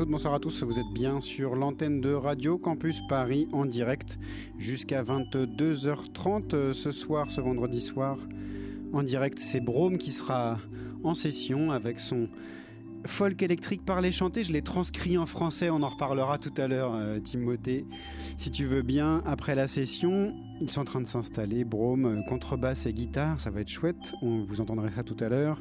toutes, bonsoir à tous. Vous êtes bien sur l'antenne de Radio Campus Paris en direct jusqu'à 22h30 euh, ce soir, ce vendredi soir. En direct, c'est Brome qui sera en session avec son folk électrique parler chanter. Je l'ai transcrit en français, on en reparlera tout à l'heure, euh, Timothée. Si tu veux bien, après la session, ils sont en train de s'installer. Brome, euh, contrebasse et guitare, ça va être chouette. On vous entendrez ça tout à l'heure.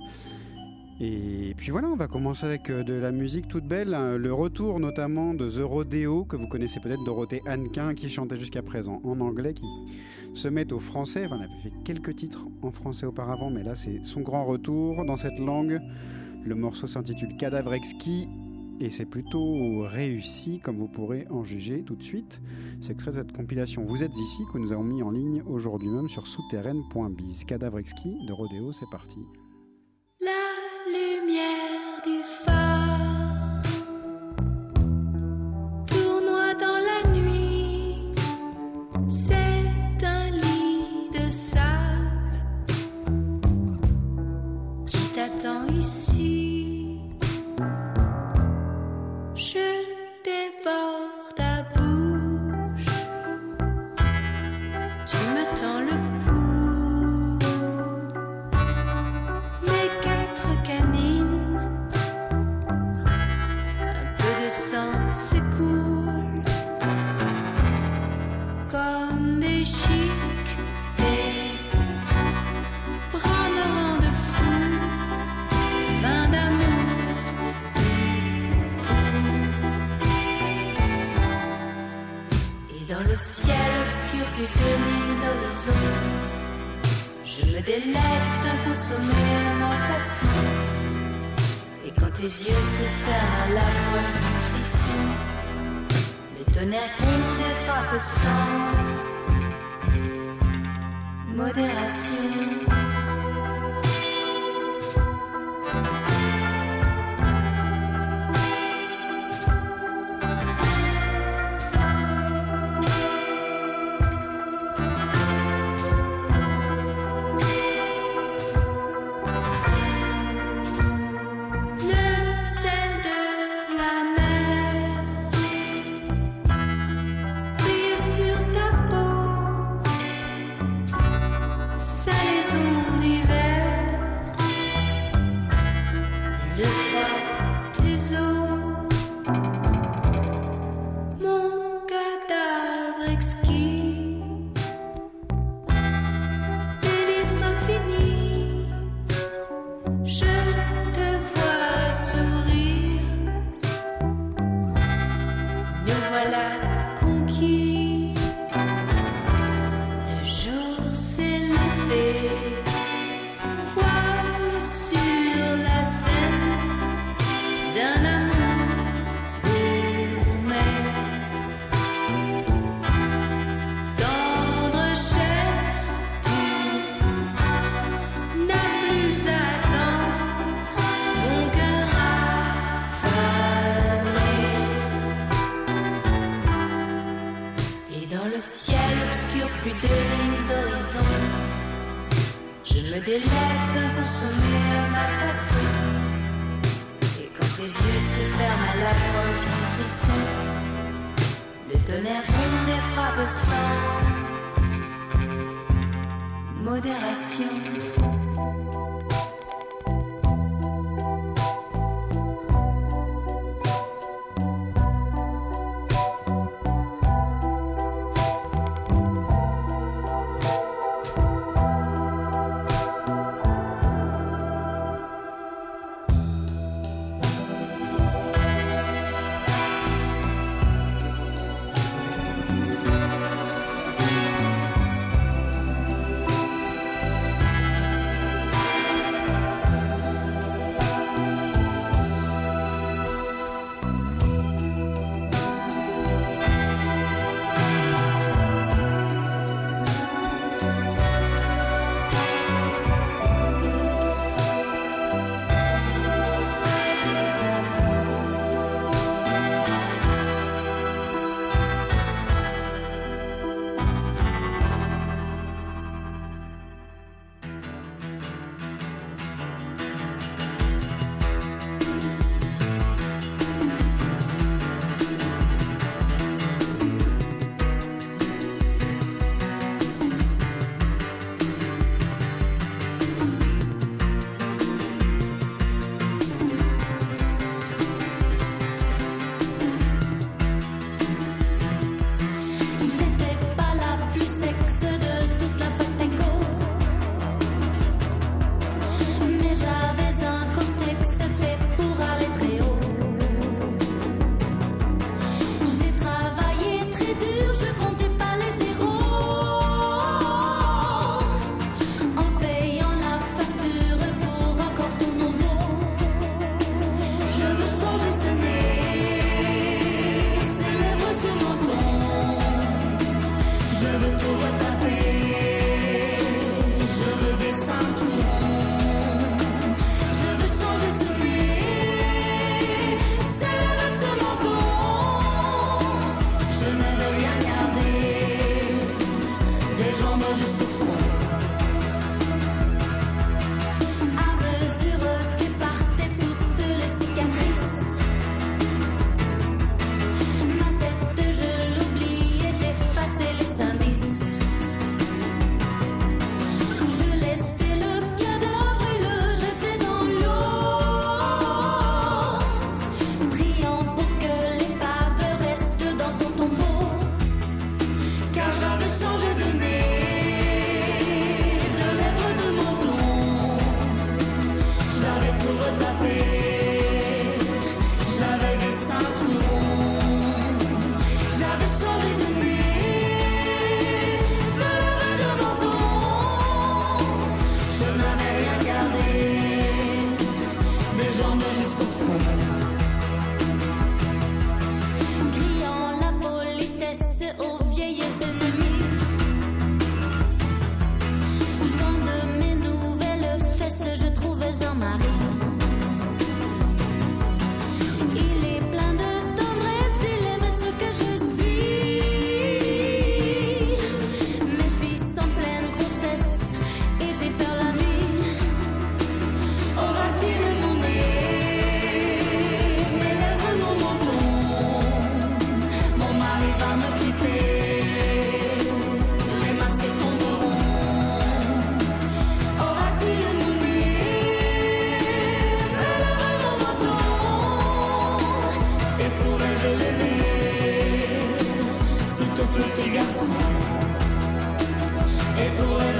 Et puis voilà, on va commencer avec euh, de la musique toute belle, hein. le retour notamment de The Rodeo, que vous connaissez peut-être, Dorothée Hannequin, qui chantait jusqu'à présent en anglais, qui se met au français. Enfin, on avait fait quelques titres en français auparavant, mais là c'est son grand retour dans cette langue. Le morceau s'intitule Cadavre exquis et c'est plutôt réussi, comme vous pourrez en juger tout de suite. C'est extrait de cette compilation Vous êtes ici que nous avons mis en ligne aujourd'hui même sur souterraine.biz. Cadavre exquis de Rodeo, c'est parti. Dans la plus de. Je me délecte d'un consommer à ma façon. Et quand tes yeux se ferment à l'approche du frisson, le tonnerre gronde des frappes sans modération. petit garçon. Et pour elle,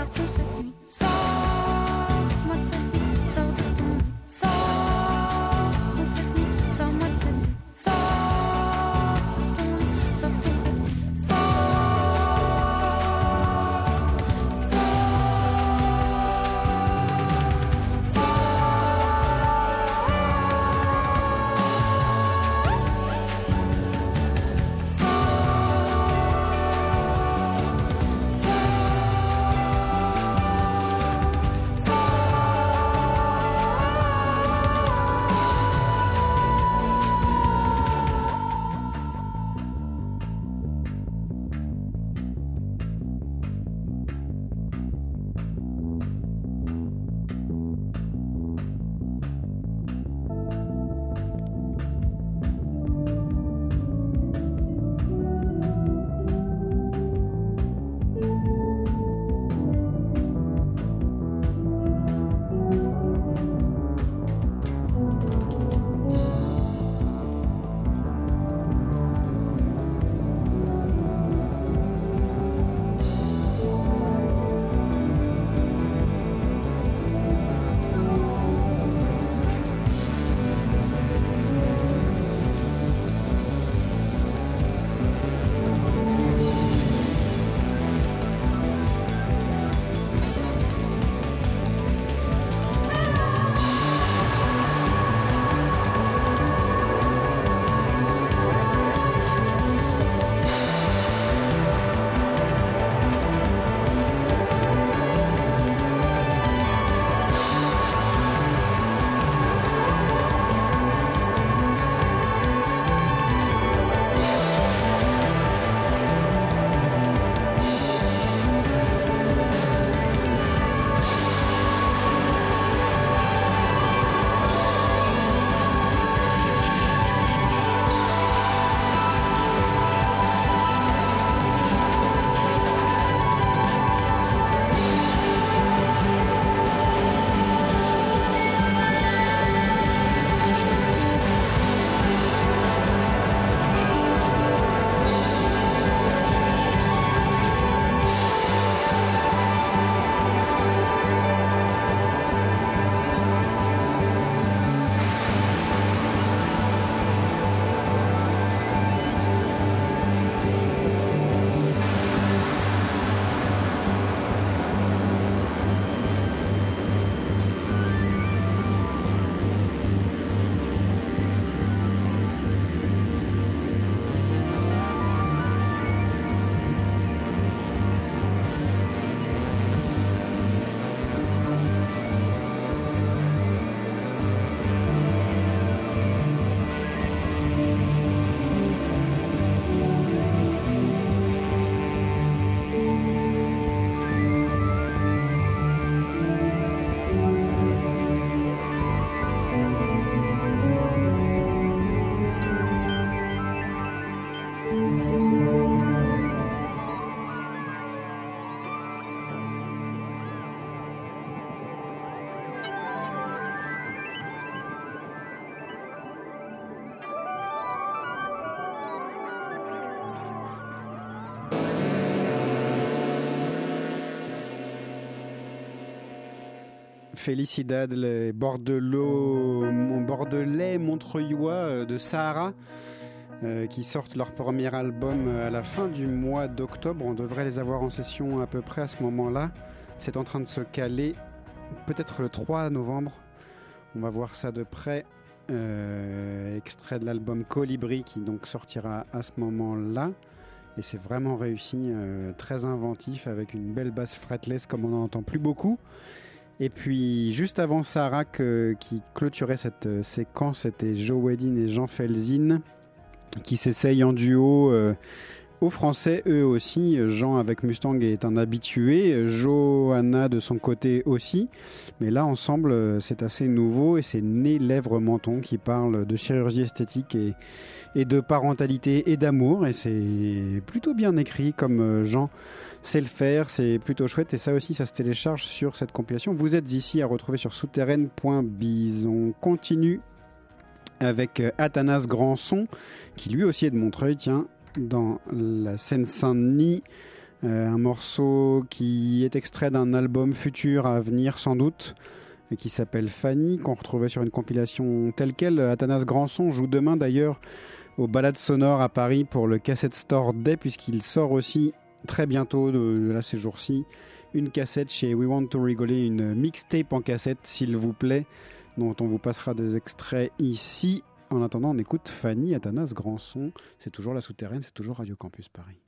partout cette Felicidad, les Bordelais, mon Bordelais Montreuillois euh, de Sahara, euh, qui sortent leur premier album euh, à la fin du mois d'octobre. On devrait les avoir en session à peu près à ce moment-là. C'est en train de se caler, peut-être le 3 novembre. On va voir ça de près. extrait de l'album Colibri qui donc sortira à ce moment-là. Et c'est vraiment réussi, très inventif, avec une belle basse fretless comme on n'en entend plus beaucoup. Et puis, juste avant Sarah qui clôturait cette euh, séquence, c'était Joe Wedin et Jean Felzin qui s'essayent en duo euh, aux Français, eux aussi. Jean avec Mustang est un habitué, Johanna de son côté aussi. Mais là, ensemble, euh, c'est assez nouveau et c'est Né Lèvres Menton qui parle de chirurgie esthétique et, et de parentalité et d'amour. Et c'est plutôt bien écrit comme Jean c'est le faire, c'est plutôt chouette et ça aussi ça se télécharge sur cette compilation. Vous êtes ici à retrouver sur souterraine.biz. On continue avec euh, Athanas Grandson qui lui aussi est de Montreuil, tiens, dans la Seine-Saint-Denis. Euh, un morceau qui est extrait d'un album futur à venir sans doute et qui s'appelle Fanny, qu'on retrouvait sur une compilation telle quelle. Athanas Grandson joue demain d'ailleurs au Balade Sonore à Paris pour le Cassette Store Day, puisqu'il sort aussi très bientôt, de, là ces jours-ci, une cassette chez We Want to Rigoler, une mixtape en cassette, s'il vous plaît, dont on vous passera des extraits ici. En attendant, on écoute Fanny Athanas Grandson. C'est toujours la souterraine, c'est toujours Radio Campus Paris.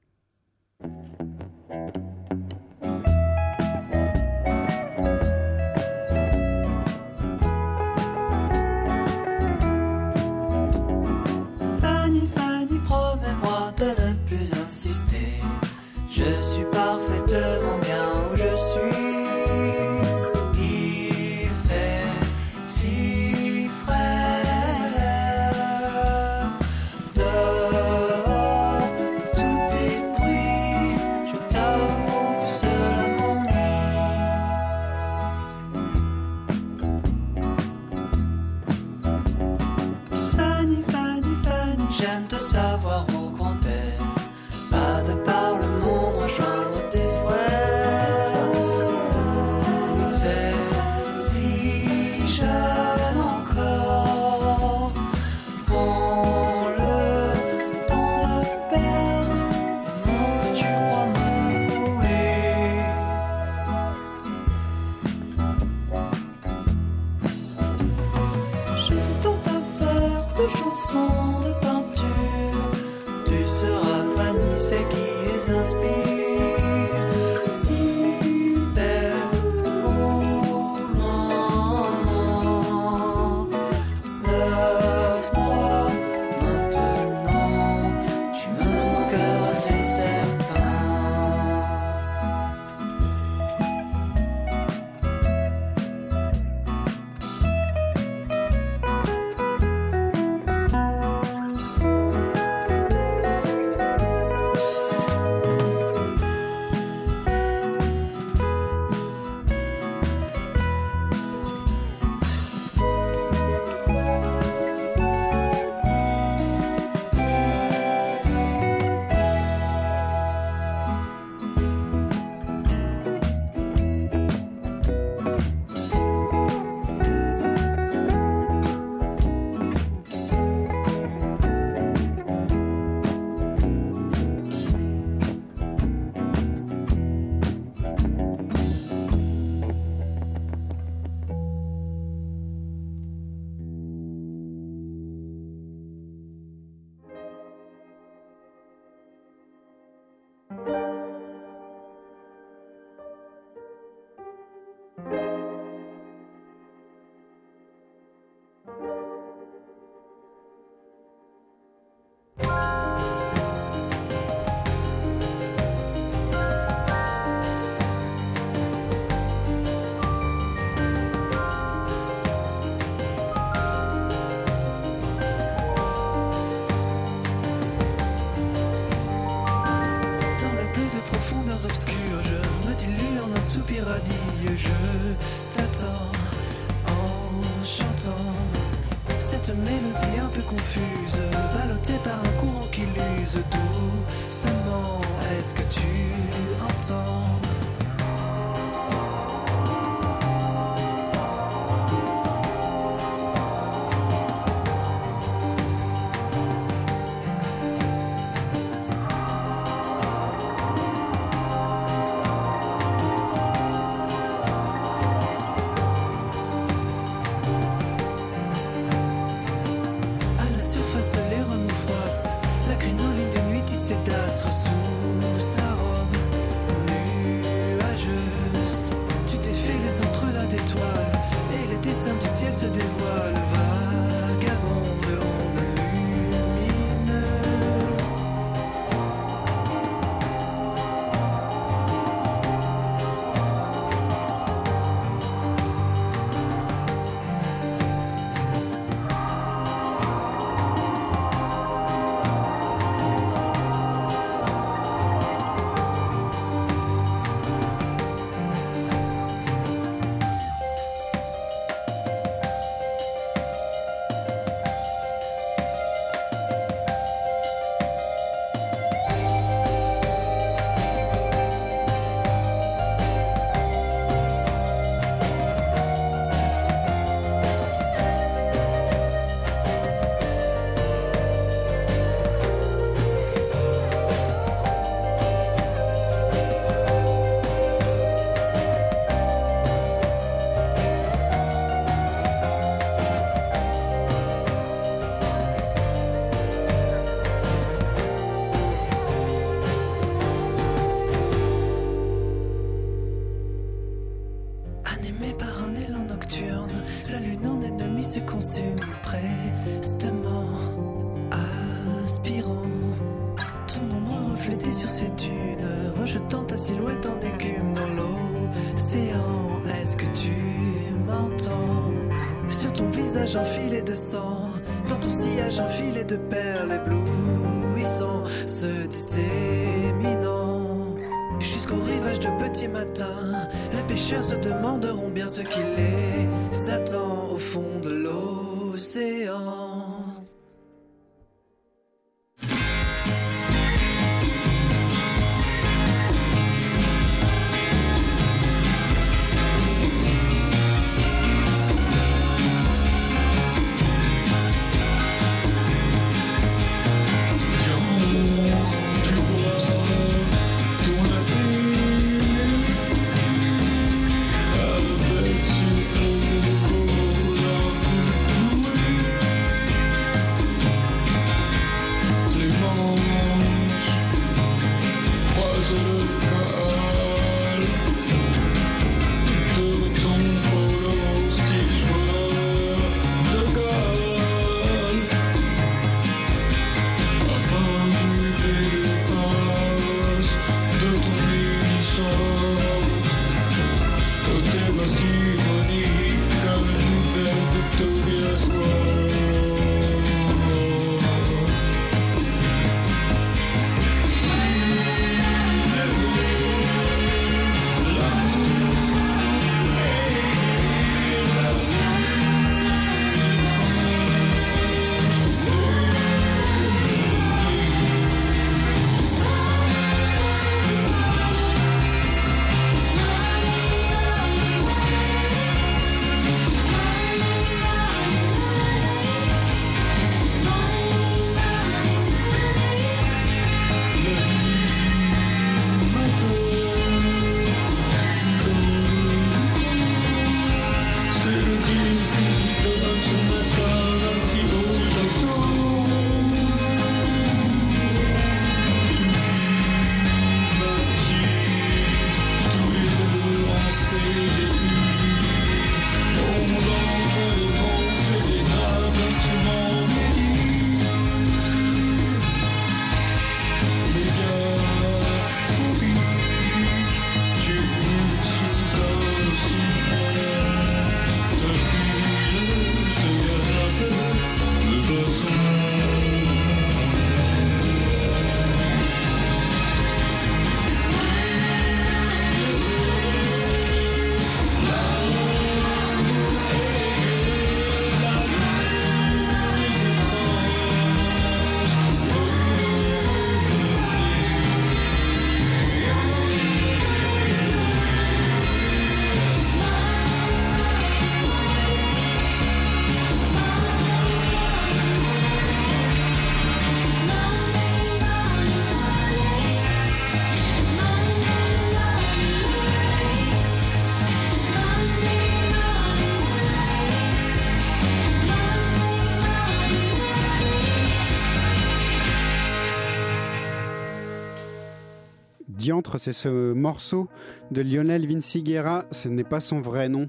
Se demanderont bien ce qui les attend au fond de l'océan. Diantre, c'est ce morceau de Lionel Vinciguerra, ce n'est pas son vrai nom,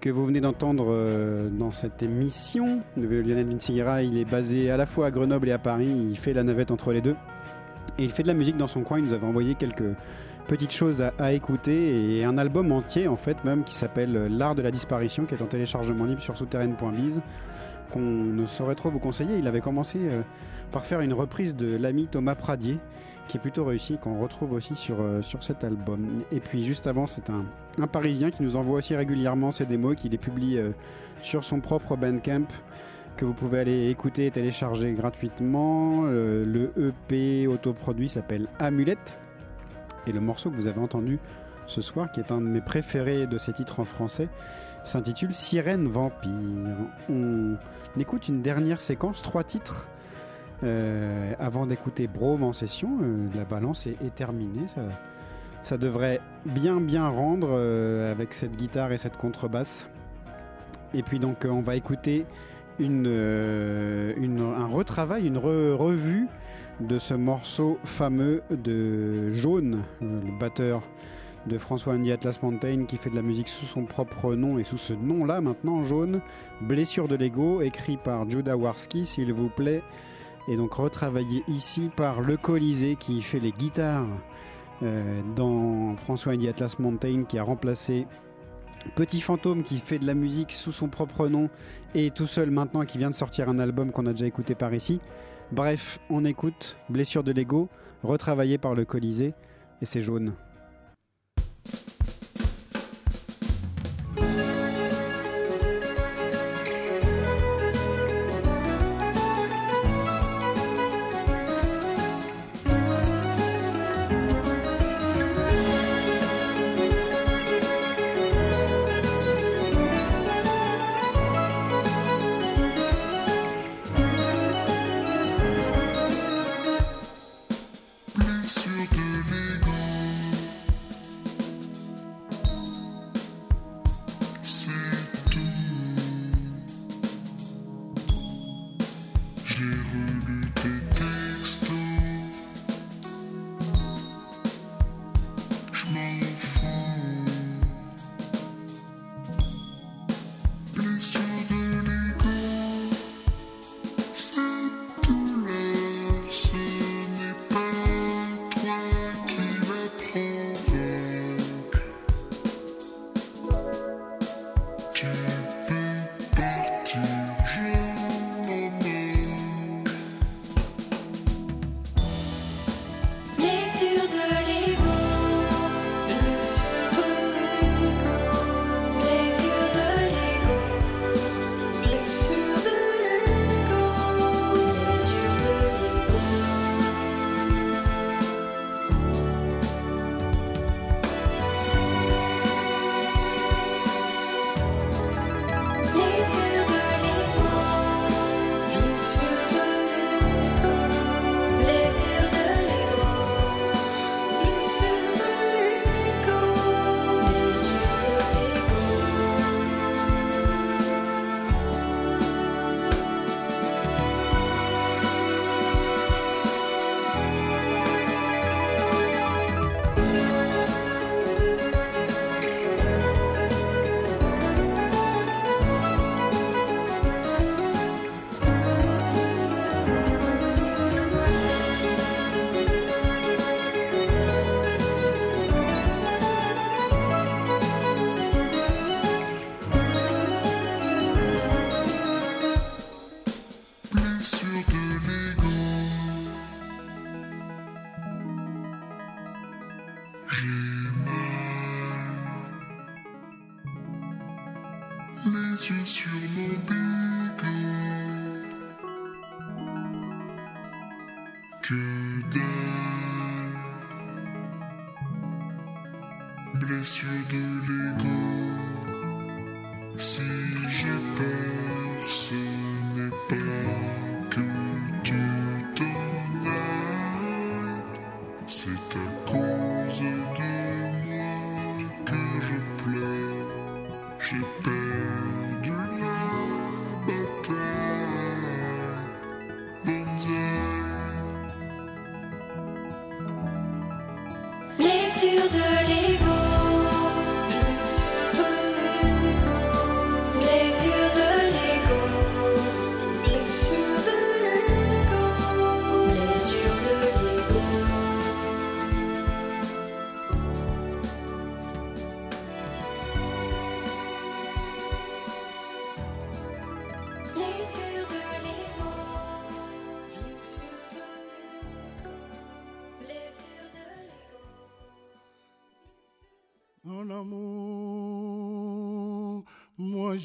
que vous venez d'entendre euh, dans cette émission. Lionel Vinciguerra, il est basé à la fois à Grenoble et à Paris, il fait la navette entre les deux. Et il fait de la musique dans son coin, il nous avait envoyé quelques petites choses à, à écouter et un album entier en fait même qui s'appelle L'art de la disparition qui est en téléchargement libre sur souterraine.biz qu'on ne saurait trop vous conseiller. Il avait commencé euh, par faire une reprise de l'ami Thomas Pradier qui est plutôt réussi, qu'on retrouve aussi sur, euh, sur cet album. Et puis juste avant, c'est un, un, Parisien qui nous envoie aussi régulièrement ses démos, qui les publie euh, sur son propre Bandcamp, que vous pouvez aller écouter et télécharger gratuitement. Euh, le EP autoproduit s'appelle Amulette. Et le morceau que vous avez entendu ce soir, qui est un de mes préférés de ces titres en français, s'intitule Sirène Vampire. On écoute une dernière séquence, trois titres euh, avant d'écouter Brome en session, euh, la balance est, terminée. Ça, devrait bien bien rendre euh, avec cette guitare et cette contrebasse. Et puis donc on va écouter un retravail, une re revue de ce morceau fameux de Jaune, le batteur de François Andy Atlas Mountain qui fait de la musique sous son propre nom et sous ce nom-là maintenant jaune. Blessure de l'ego, écrit par Judah Warski, s'il vous plaît. Et donc retravaillé ici par Le Colisée qui fait les guitares euh, dans François Andy Atlas Mountain qui a remplacé Petit Fantôme qui fait de la musique sous son propre nom et tout seul maintenant qui vient de sortir un album qu'on a déjà écouté par ici. Bref, on écoute Blessure de l'ego, retravaillé par le Colisée, et c'est jaune.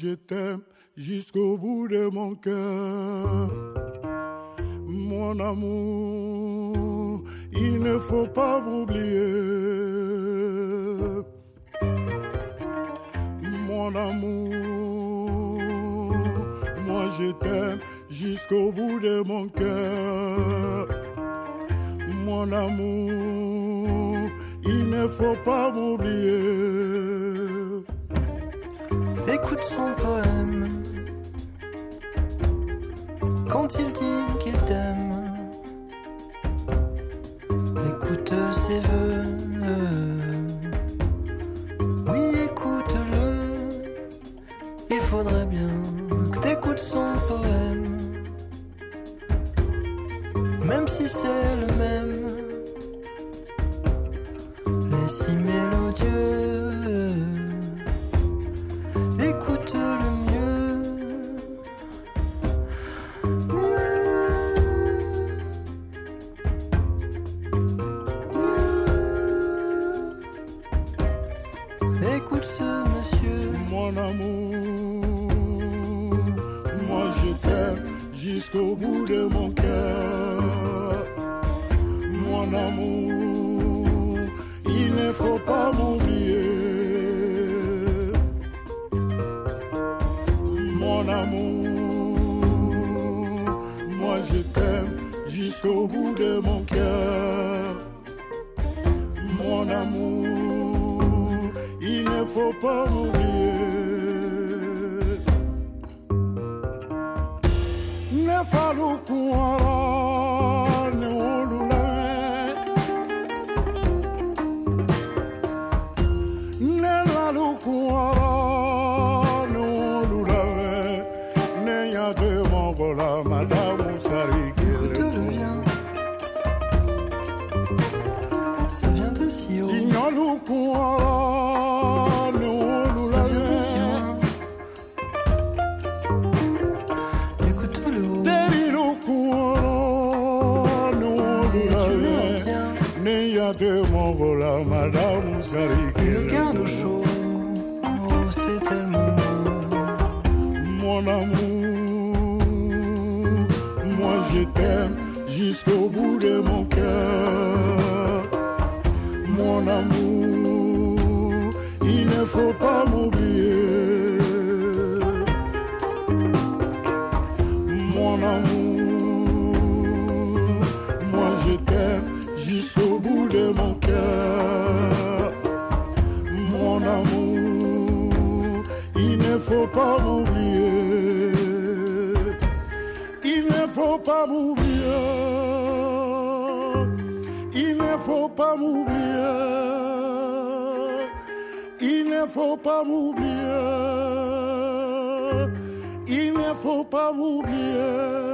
Je t'aime jusqu'au bout de mon cœur. Mon amour, il ne faut pas m'oublier. Mon amour, moi je t'aime jusqu'au bout de mon cœur. Mon amour, il ne faut pas m'oublier écoute son poème quand il dit qu'il t'aime. Écoute ses voeux. Oui, écoute-le. Il faudrait bien que t'écoutes son poème. Même si c'est le même. jusqu'au bout de mon cœur. Mon amour, il ne faut pas m'oublier. Mon amour, moi je t'aime jusqu'au bout de mon cœur. Mon amour, il ne faut pas m'oublier. jusqu'au bout de mon cœur. Mon amour, il ne faut pas m'oublier. Mon amour, moi je t'aime jusqu'au bout de mon cœur. Mon amour, il ne faut pas m'oublier. Il ne faut pas m'oublier. pas m'oublier. Il ne faut é pas m'oublier. Il ne faut é pas m'oublier.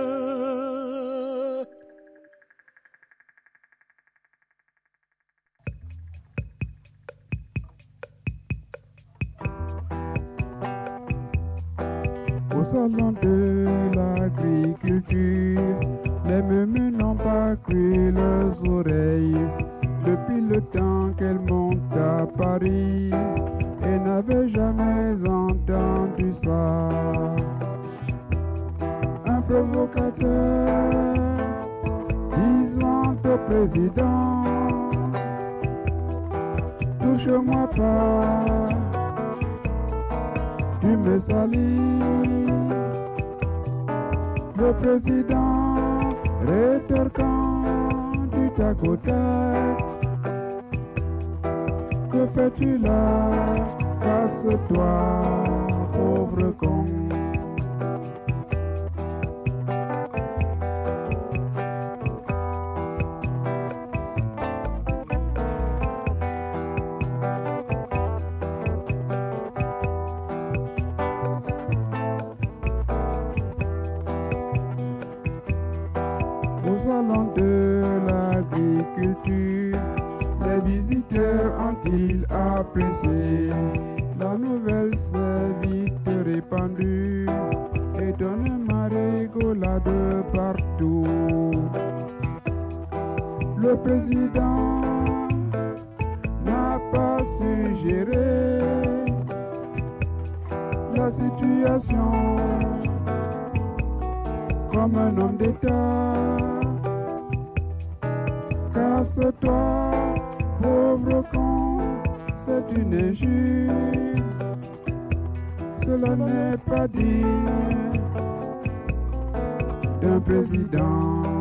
The président.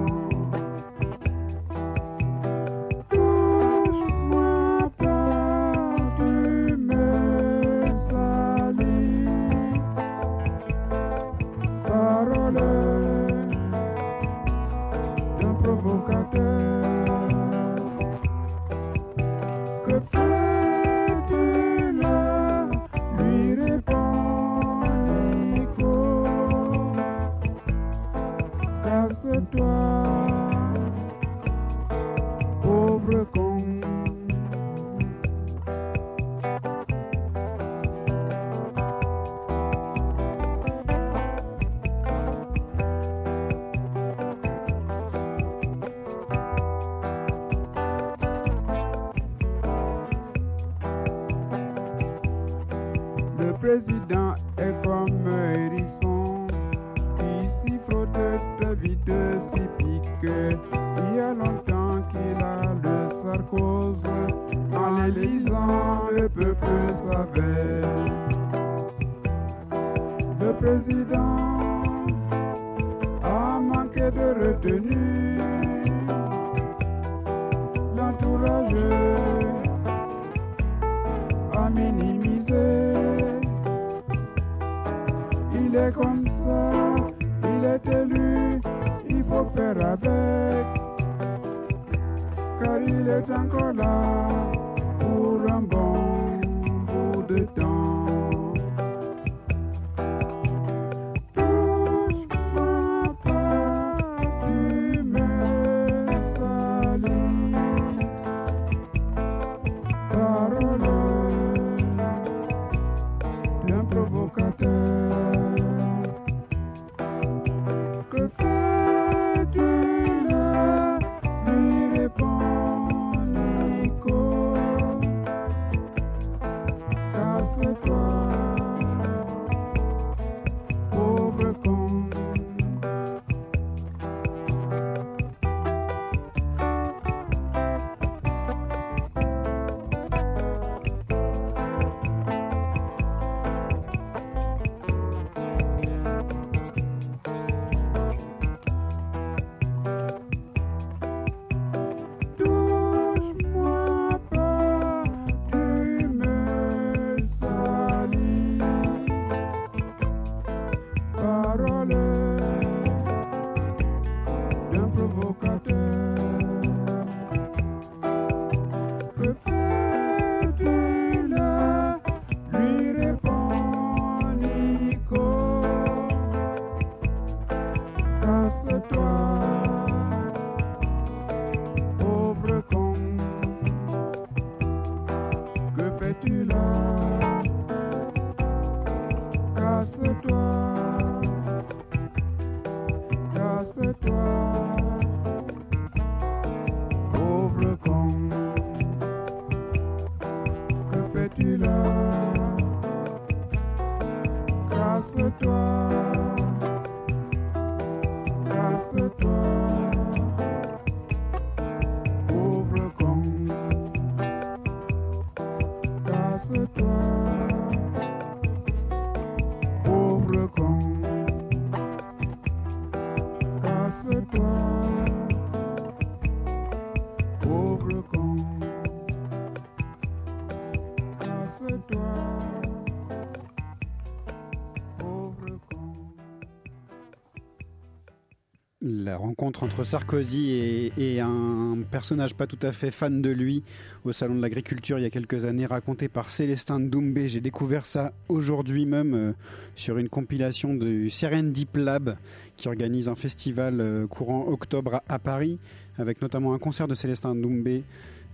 Entre Sarkozy et, un personnage pas tout à fait fan de lui au Salon de l'Agriculture il y a quelques années, raconté par Célestin Doumbé. J'ai découvert ça aujourd'hui même euh, sur une compilation du Serendip Lab qui organise un festival euh, courant octobre à, Paris, avec notamment un concert de Célestin Doumbé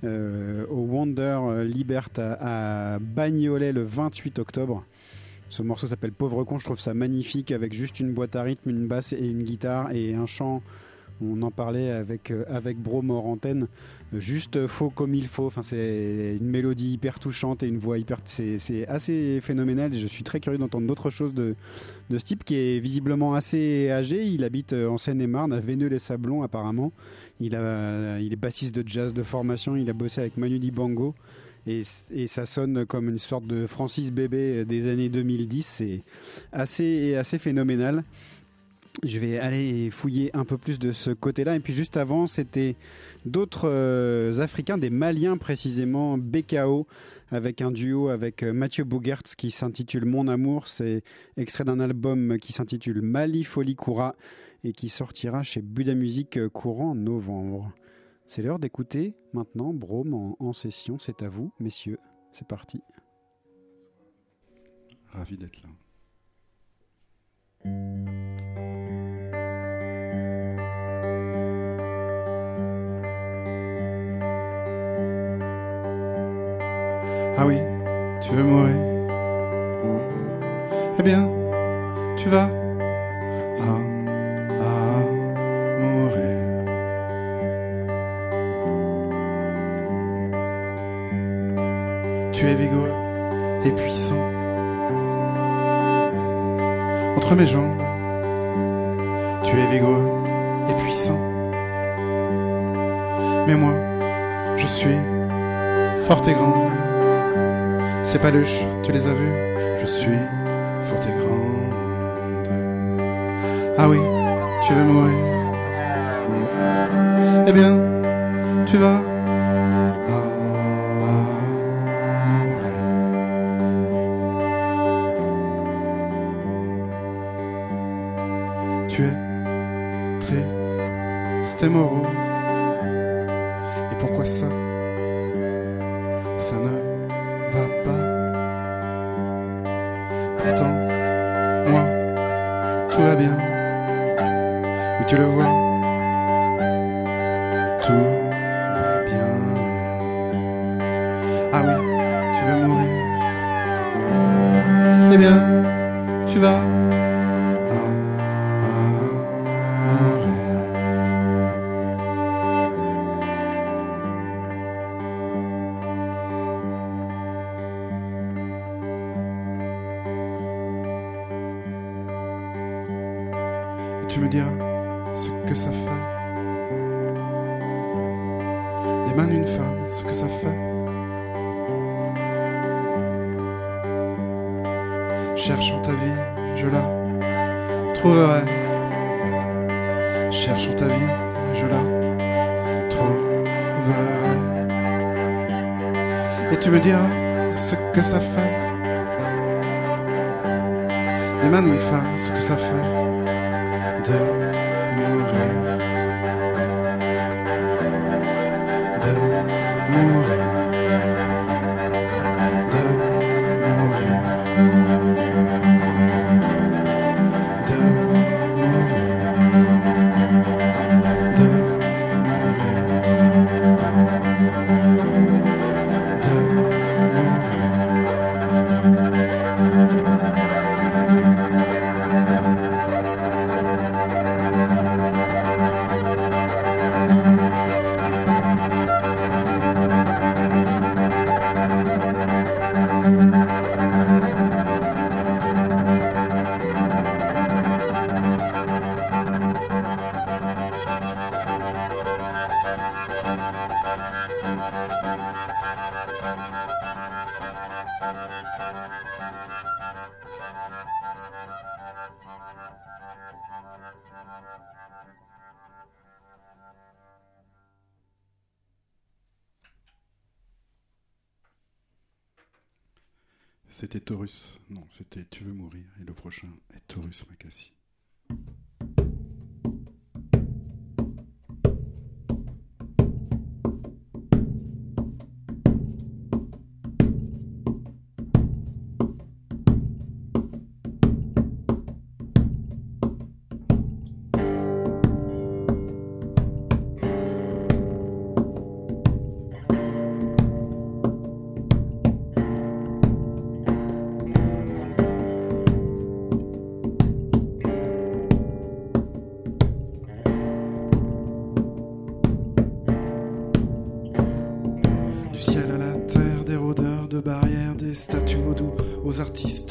euh, au Wonder Libert à Bagnolet le 28 octobre. Ce morceau s'appelle Pauvre con, je trouve ça magnifique avec juste une boîte à rythme, une basse et une guitare et un chant. On en parlait avec, euh, avec antenne, euh, juste faux comme il faut. Enfin, c'est une mélodie hyper touchante et une voix hyper. C'est assez phénoménal je suis très curieux d'entendre d'autres choses de, de ce type qui est visiblement assez âgé. Il habite euh, en Seine-et-Marne, à Véneux-les-Sablons apparemment. Il, a, il est bassiste de jazz de formation, il a bossé avec Manu Dibango. Et, et ça sonne comme une sorte de Francis Bébé des années 2010. C'est assez, assez phénoménal. Je vais aller fouiller un peu plus de ce côté-là. Et puis juste avant, c'était d'autres euh, Africains, des Maliens précisément, BKO, avec un duo avec euh, Mathieu Bougertz qui s'intitule Mon Amour. C'est extrait d'un album qui s'intitule Mali Folie Koura et qui sortira chez Buda Musique euh, courant novembre. C'est l'heure d'écouter maintenant Brome en session. C'est à vous, messieurs. C'est parti. Ravi d'être là. Ah oui, tu veux mourir Eh bien, tu vas ah, mourir. Tu es vigoureux et puissant. Entre mes jambes, tu es vigoureux et puissant. Mais moi, je suis forte et grande. Ces paluches, tu les as vues Je suis forte et grande. Ah oui, tu veux mourir Eh bien, tu vas. C'était Taurus. Non, c'était Tu veux mourir. Et le prochain est Taurus Macassi.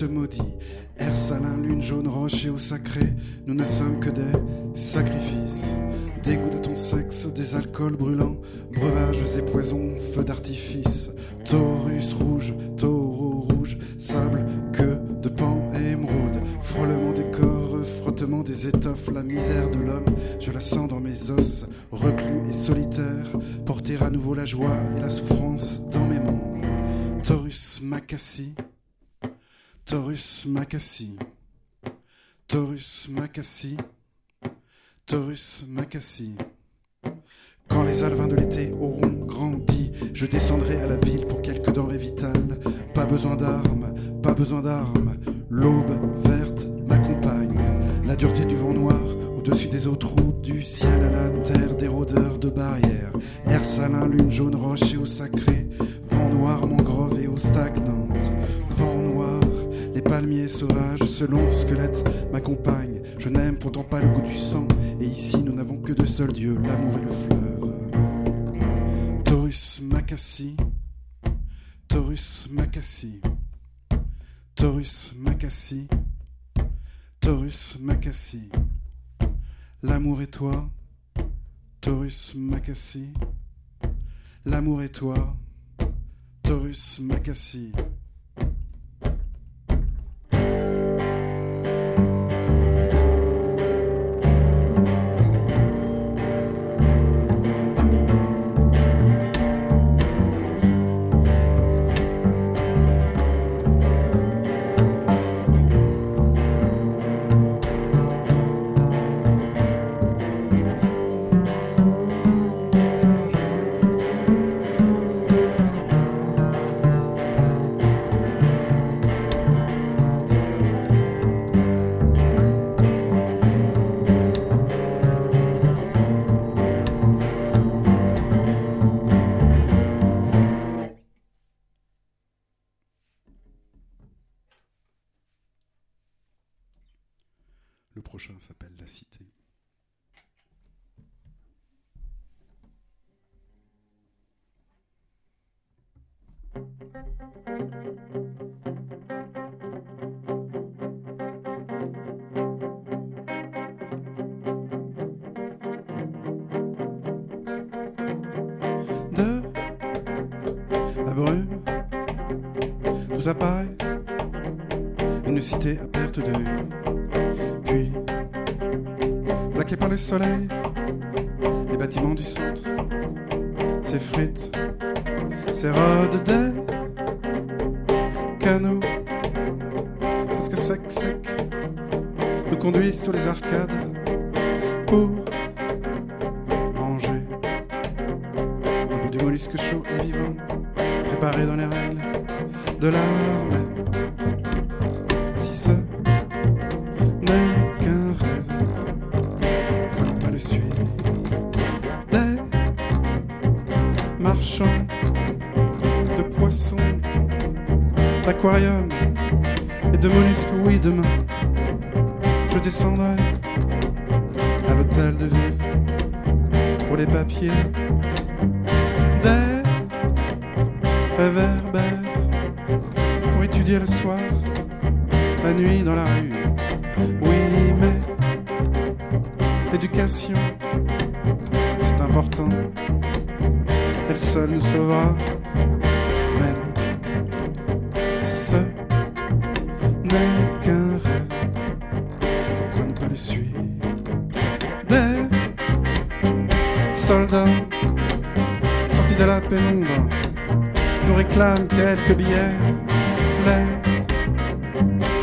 Maudits. Air salin, lune jaune, roche et eau sacrée, nous ne sommes que des sacrifices. Dégoût de ton sexe, des alcools brûlants, breuvages et poisons, feux d'artifice. Quand les alvins de l'été auront grandi, je descendrai à la ville pour quelques denrées vitales. Pas besoin d'armes, pas besoin d'armes. 西。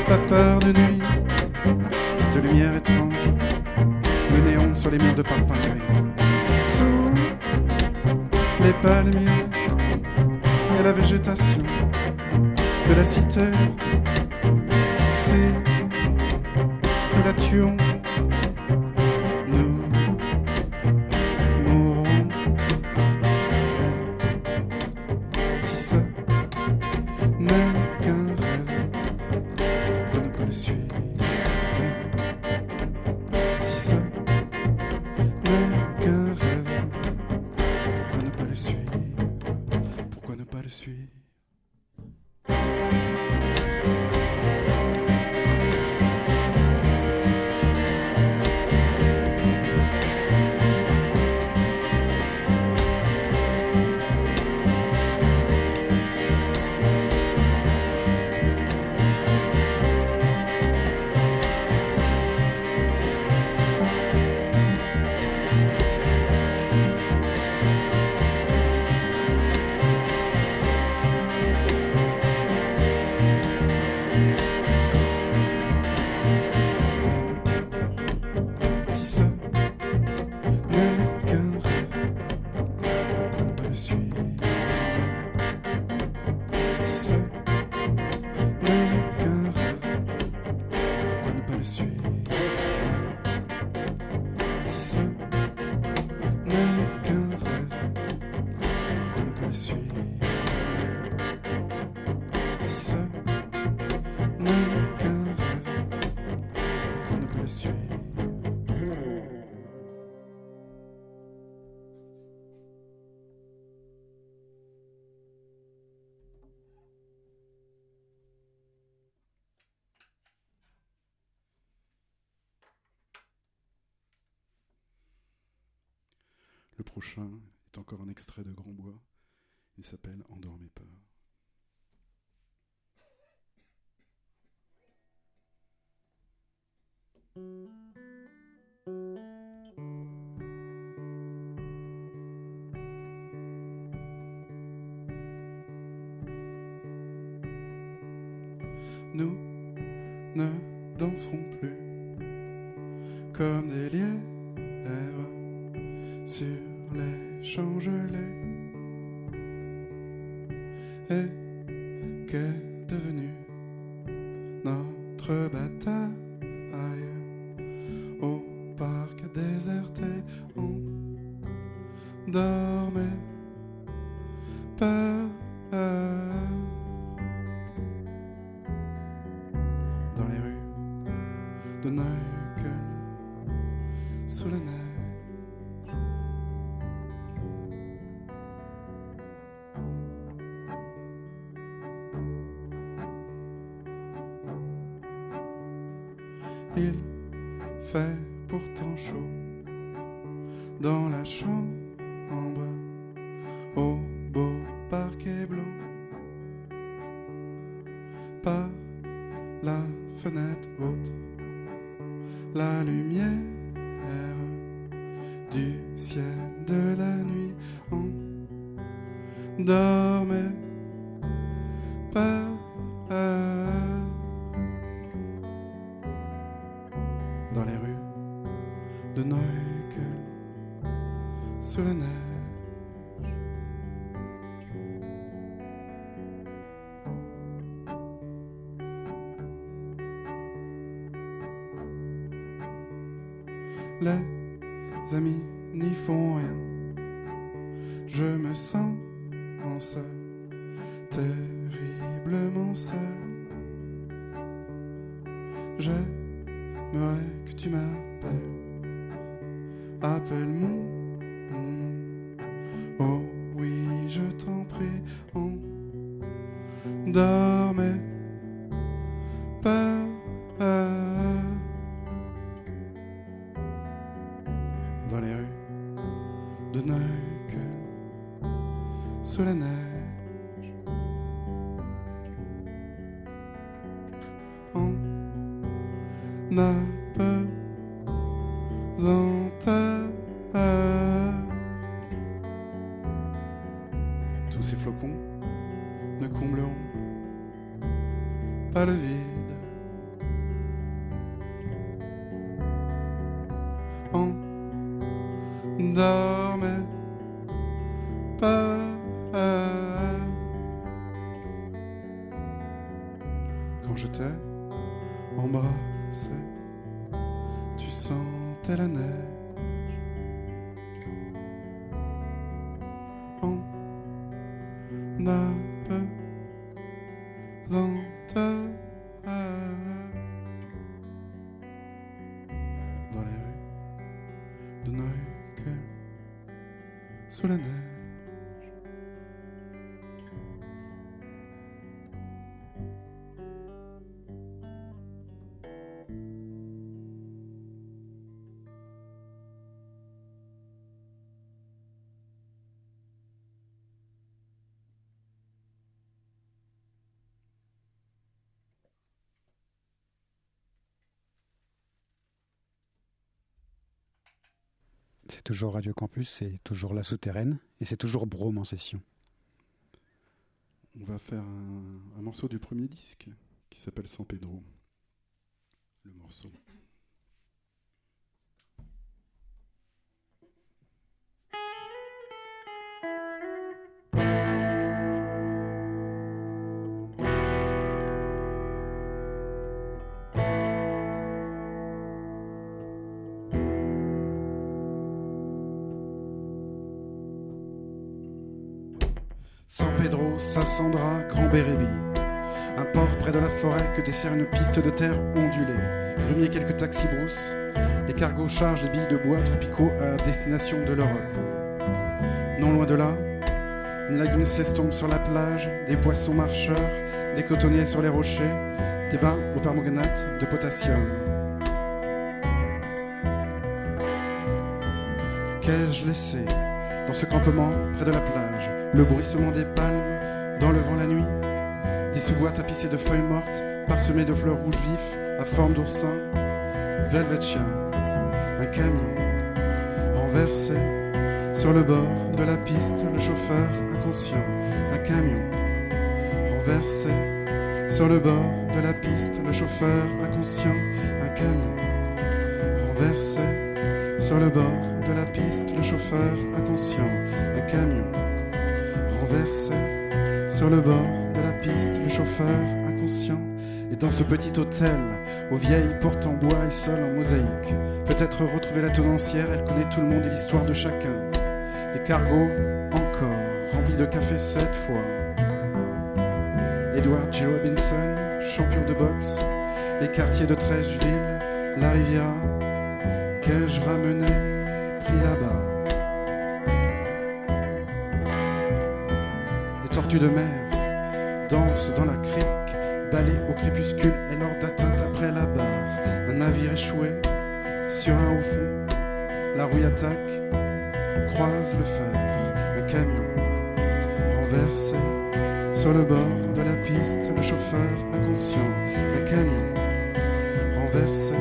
pas peur de nuit. Cette lumière étrange, le néon sur les murs de parpaing. Sous les palmiers et la végétation de la cité. Si nous la tuons. 소리네 toujours Radio Campus, c'est toujours La Souterraine, et c'est toujours Brome en session. On va faire un, un morceau du premier disque qui s'appelle San Pedro. Le morceau. Sassandra, Grand Bérébi. Un port près de la forêt que dessert une piste de terre ondulée. Grumier quelques taxis brousses. Les cargos chargent des billes de bois tropicaux à destination de l'Europe. Non loin de là, une lagune s'estompe sur la plage, des poissons marcheurs, des cotonniers sur les rochers, des bains au permanganate de potassium. Qu'ai-je laissé dans ce campement près de la plage? Le bruissement des palmes dans le vent la nuit, des sous-bois tapissés de feuilles mortes, parsemés de fleurs rouges vifs à forme d'oursin, velvet chien, un camion renversé sur le bord de la piste, le chauffeur inconscient, un camion renversé sur le bord de la piste, le chauffeur inconscient, un camion renversé sur le bord de la piste, le chauffeur inconscient, un camion renversé sur le bord de la piste, le chauffeur inconscient. Et dans ce petit hôtel, aux vieilles portes en bois et seul en mosaïque, peut-être retrouver la tenancière, elle connaît tout le monde et l'histoire de chacun. Des cargos encore, remplis de café cette fois. Edward J. Robinson, champion de boxe, les quartiers de Trècheville, la Riviera, qu'ai-je ramené, pris là-bas. De mer dansent dans la crique, balayées au crépuscule et lors d'atteinte après la barre. Un navire échoué sur un haut fond, la rouille attaque, croise le fer, un camion renversé sur le bord de la piste, le chauffeur inconscient, un camion renversé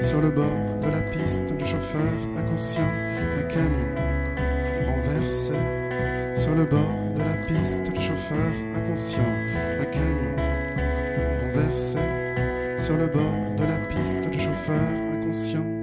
sur le bord de la piste, le chauffeur inconscient, un camion renversé sur le bord la piste, le chauffeur inconscient, un camion renversé sur le bord de la piste, le chauffeur inconscient.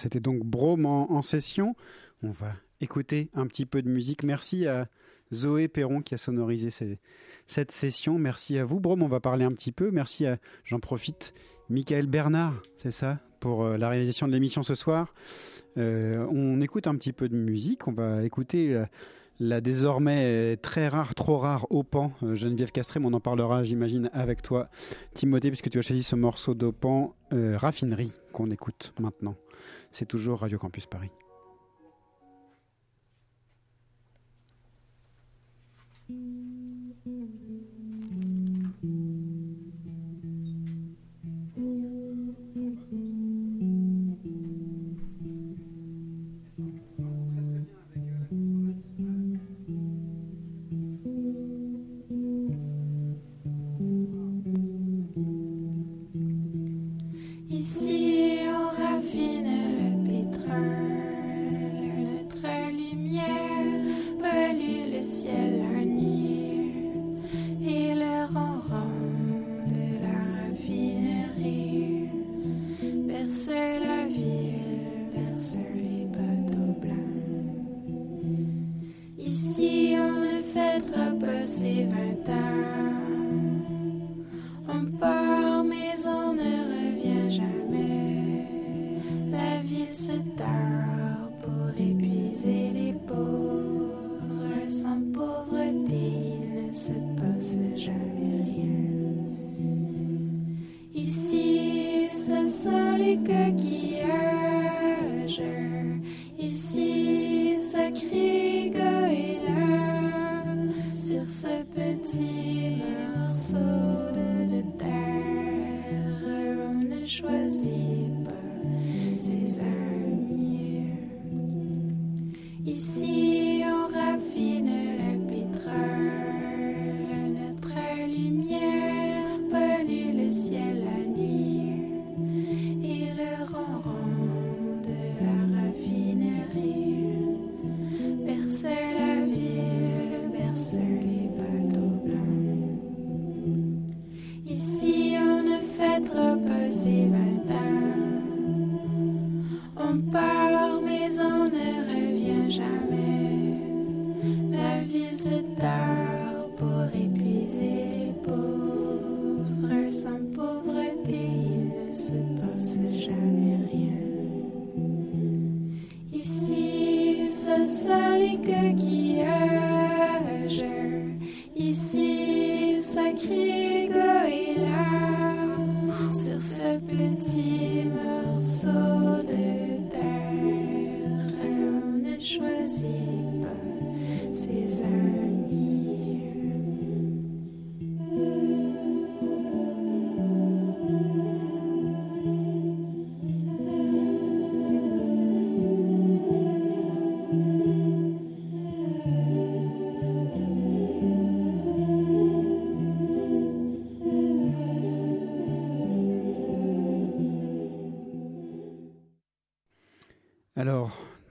C'était donc Brome en, session. On va écouter un petit peu de musique. Merci à Zoé Perron qui a sonorisé cette session. Merci à vous, Brome. On va parler un petit peu. Merci à, j'en profite, Michael Bernard, c'est ça, pour euh, la réalisation de l'émission ce soir. Euh, on écoute un petit peu de musique. On va écouter la, la désormais très rare, trop rare Opan, euh, Geneviève Castré. On en parlera, j'imagine, avec toi, Timothée, puisque tu as choisi ce morceau d'Opan, euh, Raffinerie, qu'on écoute maintenant. C'est toujours Radio Campus Paris.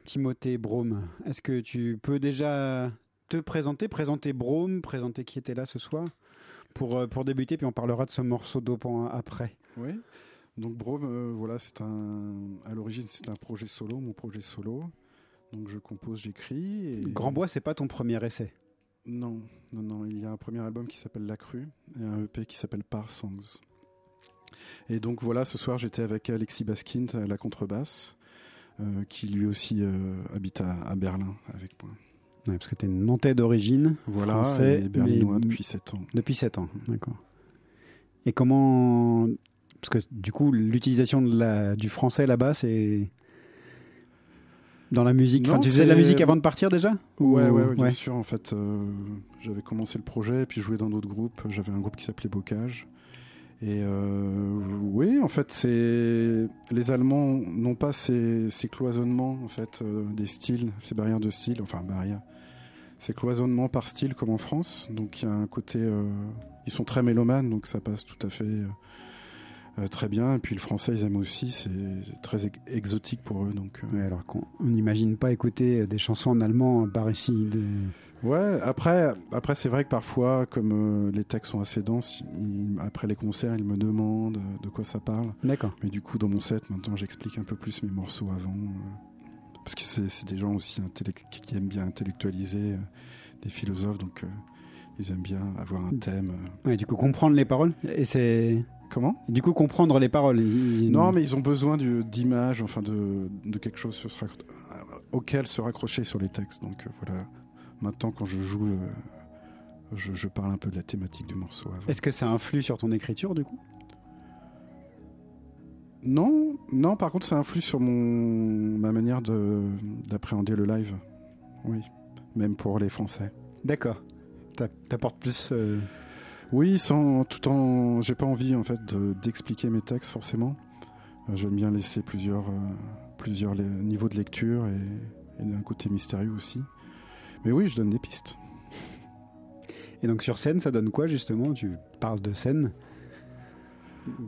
Timothée Brome, est-ce que tu peux déjà te présenter, présenter Brome, présenter qui était là ce soir pour, euh, pour débuter, puis on parlera de ce morceau d'Opan après. Oui. Donc Brome, euh, voilà, c'est un. À l'origine, c'est un projet solo, mon projet solo. Donc je compose, j'écris. Et... Grand Bois, c'est pas ton premier essai? Non, non, non. Il y a un premier album qui s'appelle La Crue et un EP qui s'appelle Par Songs. Et donc voilà, ce soir, j'étais avec Alexis Baskind à la contrebasse, euh, qui lui aussi euh, habite à, à Berlin avec moi. Ouais, parce que tu es nantais d'origine, Voilà, français, et berlinois mais- depuis 7 ans. Depuis 7 ans, d'accord. Et comment. Parce que du coup, l'utilisation la, du français là-bas, c'est. Dans la musique. Enfin, tu faisais de la musique avant de partir déjà? Ou- Ouais, ouais, ouais, bien sûr. En fait, euh, j'avais commencé le projet, puis joué dans d'autres groupes. J'avais un groupe qui s'appelait Bocage. Et euh, oui, en fait, c'est les Allemands n'ont pas ces, cloisonnements en fait euh, des styles, ces barrières de style, enfin barrières, ces cloisonnements par style comme en France. Donc il y a un côté, euh, ils sont très mélomanes, donc ça passe tout à fait très bien. Et puis le français, ils aiment aussi, c'est très ex- exotique pour eux. Donc Ouais, alors qu'on on n'imagine pas écouter des chansons en allemand par ici. Ouais, après, après c'est vrai que parfois, comme euh, les textes sont assez denses, après les concerts, ils me demandent euh, de quoi ça parle. D'accord. Mais du coup, dans mon set, maintenant, j'explique un peu plus mes morceaux avant. euh, parce que c'est des gens aussi qui qui aiment bien intellectualiser, euh, des philosophes, donc ils aiment bien avoir un thème. Ouais, du coup, comprendre les paroles. Et c'est. Comment? Du coup, comprendre les paroles. ils- Non, mais ils ont besoin d'images, enfin de, de quelque chose sur auquel se raccrocher sur les textes. Donc voilà, maintenant, quand je joue, euh, je, je parle un peu de la thématique du morceau. Est-ce que ça influe sur ton écriture, du coup? Non, non. Par contre, ça influe sur mon ma manière de d'appréhender le live. Oui, même pour les Français. D'accord. T'a- T'apportes plus. euh, Oui, sans tout en. J'ai pas envie en fait de- d'expliquer mes textes forcément. Euh, J'aime bien laisser plusieurs euh, plusieurs niveaux de lecture et, et d'un côté mystérieux aussi. Mais oui, je donne des pistes. Et donc, sur scène, ça donne quoi, justement? Tu parles de scène?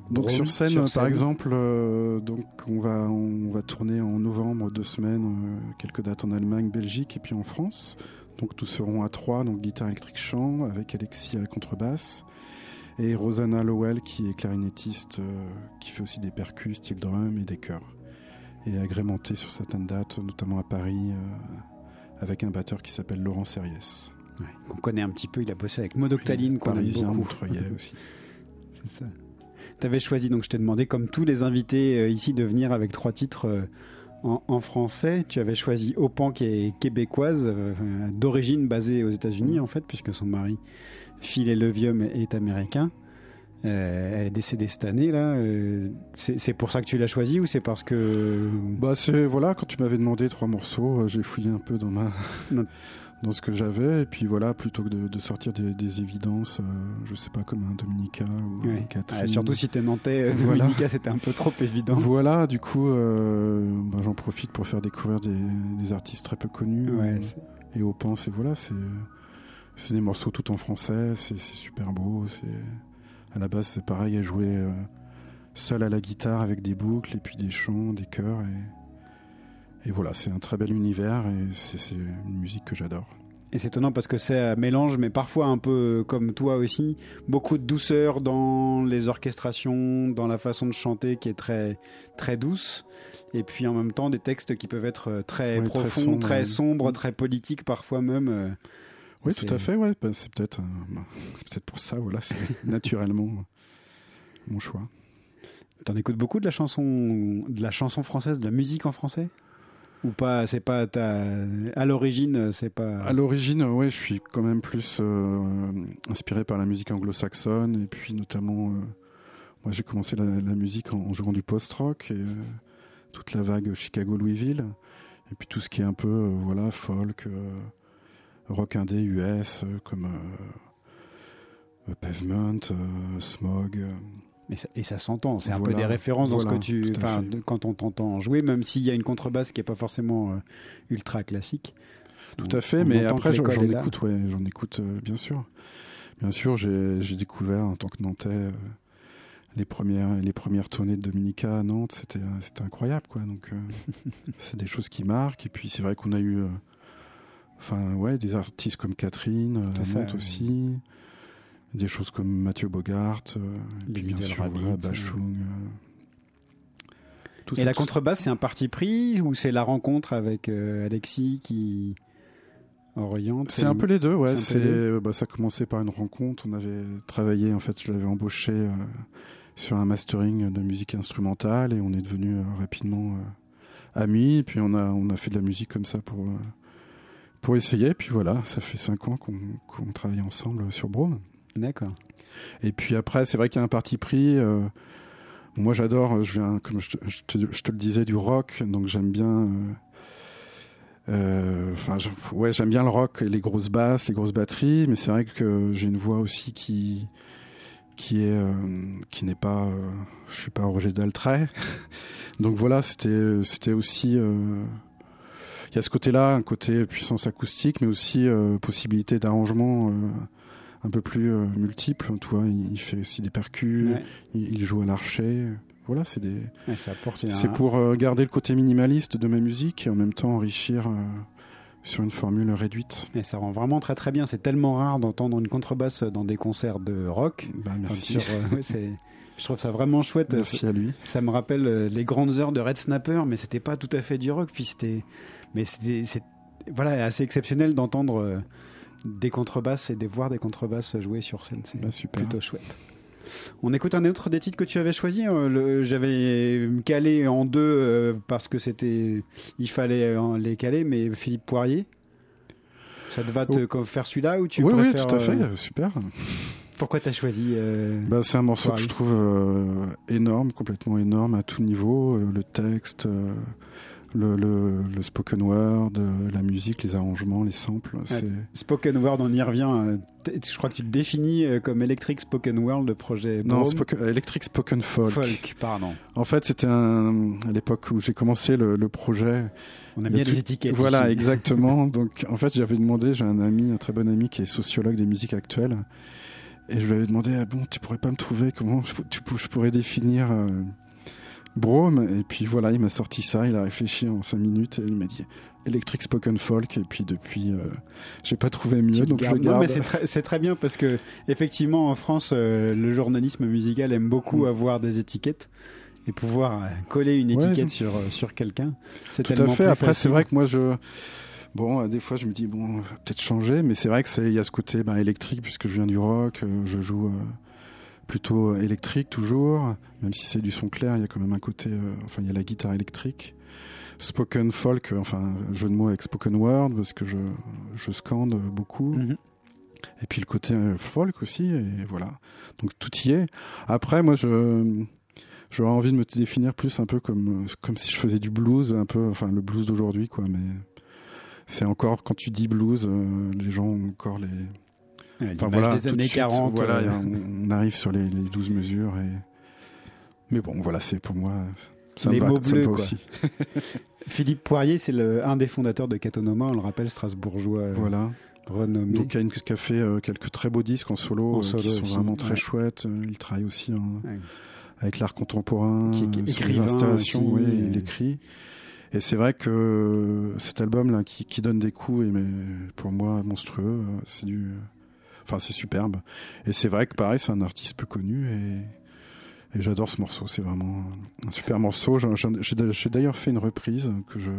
Donc sur scène, par exemple, euh, donc on va on va tourner en novembre deux semaines, euh, quelques dates en Allemagne, Belgique et puis en France. Donc tous seront à trois, donc guitare électrique chant avec Alexis à la contrebasse et Rosanna Lowell qui est clarinettiste, euh, qui fait aussi des percus, style drum et des chœurs. Et agrémenté sur certaines dates, notamment à Paris, avec un batteur qui s'appelle Laurent Serriès. Ouais, qu'on connaît un petit peu, il a bossé avec Modoctaline, qu'on aime beaucoup. Aussi. C'est ça. T'avais choisi, donc je t'ai demandé, comme tous les invités euh, ici, de venir avec trois titres euh, en, en français. Tu avais choisi Opan, qui est québécoise, euh, d'origine basée aux États-Unis, en fait, puisque son mari, Phil Levium, est américain. Euh, elle est décédée cette année là. Euh, c'est pour ça que tu l'as choisie ou c'est parce que Bah c'est voilà, quand tu m'avais demandé trois morceaux, euh, j'ai fouillé un peu dans ma dans ce que j'avais et puis voilà, plutôt que de, de sortir des, des évidences, je sais pas comme un Dominica ou Ouais. un Catherine. Ah, surtout si t'es nantais, Voilà. Dominica, c'était un peu trop évident. Voilà, du coup, bah, j'en profite pour faire découvrir des, des artistes très peu connus. Ouais, et au pense et voilà, c'est c'est des morceaux tout en français, c'est c'est super beau. C'est à la base c'est pareil, elle jouait euh, seule à la guitare avec des boucles et puis des chants, des chœurs et et voilà, c'est un très bel univers et c'est une musique que j'adore. Et c'est étonnant parce que c'est un mélange, mais parfois un peu comme toi aussi, beaucoup de douceur dans les orchestrations, dans la façon de chanter qui est très très douce, et puis en même temps des textes qui peuvent être euh, très Ouais, très profonds, très sombres, ouais. très, politiques parfois même. Euh, Oui, tout à fait, ouais, bah, c'est peut-être euh, bah, c'est peut-être pour ça, voilà, c'est naturellement mon choix. T'en écoutes beaucoup de la chanson, de la chanson française, de la musique en français? Ou pas C'est pas ta... à l'origine, c'est pas. À l'origine, ouais, je suis quand même plus euh, inspiré par la musique anglo-saxonne et puis notamment, euh, moi j'ai commencé la, la musique en, en jouant du post-rock et euh, toute la vague Chicago-Louisville et puis tout ce qui est un peu, euh, voilà, folk, euh, rock indé US euh, comme euh, euh, Pavement, Smog. ça- et ça s'entend, c'est un peu des références dans ce que tu. de- quand on t'entend jouer, même s'il y a une contrebasse qui n'est pas forcément ultra classique. Tout à fait, mais après j'en écoute, ouais, j'en écoute euh, bien sûr. Bien sûr, j'ai découvert en tant que Nantais euh, les premières les premières tournées de Dominica à Nantes, c'était c'était incroyable quoi. Donc euh, c'est des choses qui marquent et puis c'est vrai qu'on a eu enfin ouais, des artistes comme Catherine euh, C'est à ça, aussi. Des choses comme Mathieu Bogart, euh, et puis bien sûr voilà, euh. Bachung. euh, tout Et ça, la contrebasse, c'est un parti pris ou c'est la rencontre avec euh, Alexis qui oriente C'est un peu les deux, ouais. c'est euh, bah, ça a commencé par une rencontre. On avait travaillé, en fait, je l'avais embauché euh, sur un mastering de musique instrumentale et on est devenus euh, rapidement euh, amis. Et puis on a, on a fait de la musique comme ça pour, euh, pour essayer. Puis voilà, ça fait cinq ans qu'on, travaille ensemble sur Brome. D'accord. Et puis après, c'est vrai qu'il y a un parti pris. euh, moi, j'adore, je viens, comme je te, je te- je te le disais, du rock, donc j'aime bien. euh, euh, Enfin, ouais, j'aime bien le rock et les grosses basses, les grosses batteries, mais c'est vrai que j'ai une voix aussi qui qui est euh, qui n'est pas, euh, je suis pas Roger Daltrey. donc voilà, c'était c'était aussi. Il y a ce côté-là, un côté puissance acoustique, mais aussi euh, possibilité d'arrangement euh, un peu plus euh, multiple. Tu vois, il, il fait aussi des percus, Ouais. il, il joue à l'archer. Voilà, c'est des. Ouais, ça apporte un- C'est pour garder le côté minimaliste de ma musique et en même temps enrichir sur une formule réduite. Et ça rend vraiment très très bien. C'est tellement rare d'entendre une contrebasse dans des concerts de rock. Bah, merci. sur, euh, ouais, c'est- je trouve ça vraiment chouette. Merci à lui. Ça me rappelle les grandes heures de Red Snapper, mais c'était pas tout à fait du rock. Puis c'était, mais c'est voilà, assez exceptionnel d'entendre euh, des contrebasses et de voir des contrebasses jouer sur scène. C'est Bah, plutôt chouette. On écoute un autre des titres que tu avais choisi. le- J'avais calé en deux euh, parce que c'était, il fallait euh, les caler, mais Philippe Poirier. Ça te va te Oh. faire celui-là ou tu oui, oui, préfères tout à fait. euh, Super. Pourquoi t'as choisi euh, Bah, c'est un morceau Poirier? que je trouve énorme, complètement énorme à tout niveau. Le texte, le, le, le spoken word, euh, la musique, les arrangements, les samples. Spoken Word, on y revient. euh, Je crois que tu te définis euh, comme Electric Spoken World, le projet Non, Brome. spoken- Electric Spoken Folk. Folk, pardon. En fait, c'était à l'époque où j'ai commencé le, le projet. On a bien tout- des étiquettes. Voilà, ici. exactement. Donc, en fait, j'avais demandé, j'ai un ami, un très bon ami qui est sociologue des musiques actuelles. Et je lui avais demandé, ah bon, tu pourrais pas me trouver comment je, tu, je pourrais définir euh, Brome Et puis voilà, il m'a sorti ça, il a réfléchi en cinq minutes et il m'a dit Electric Spoken Folk. Et puis depuis, euh, j'ai pas trouvé mieux, donc je le Non, garde. mais c'est très, c'est très bien parce que effectivement en France, euh, le journalisme musical aime beaucoup Mm. avoir des étiquettes et pouvoir euh, coller une étiquette sur euh, sur quelqu'un. C'est Tout à fait. Après, c'est vrai que moi, je. Bon, des fois, je me dis, bon, peut-être changer, mais c'est vrai que il y a ce côté ben, électrique, puisque je viens du rock, je joue euh, plutôt électrique toujours, même si c'est du son clair, il y a quand même un côté. euh, enfin, il y a la guitare électrique. Spoken folk, euh, enfin, jeu de mots avec spoken word, parce que je, je scande beaucoup. Mhm. et puis le côté euh, folk aussi, et voilà. Donc tout y est. Après, moi, je j'aurais envie de me définir plus un peu comme comme si je faisais du blues, un peu, enfin le blues d'aujourd'hui, quoi. Mais c'est encore quand tu dis blues, euh, les gens ont encore les Enfin voilà, des de années suite, 40. voilà, euh, on, on arrive sur les, les 12 mesures et mais bon, voilà, c'est pour moi ça Les me va, mots ça me bleus, va quoi. aussi. Philippe Poirier, c'est un des fondateurs de Catonoma, on le rappelle, strasbourgeois euh, Voilà. renommé. Donc, qui a fait euh, quelques très beaux disques en solo, En solo qui sont aussi, vraiment très ouais. chouettes. Il travaille aussi en- Ouais. avec l'art contemporain, Qui sur les installations, aussi, oui, et- il écrit. Et c'est vrai que cet album-là, qui, qui donne des coups, et mais pour moi monstrueux, c'est du, enfin c'est superbe. Et c'est vrai que pareil, c'est un artiste peu connu et, j'adore ce morceau. C'est vraiment un super morceau. J'ai d'ailleurs fait une reprise que je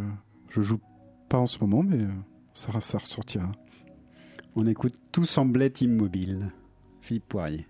je joue pas en ce moment, mais euh, ça, ça ressortira. On écoute Tout semblait immobile. Philippe Poirier.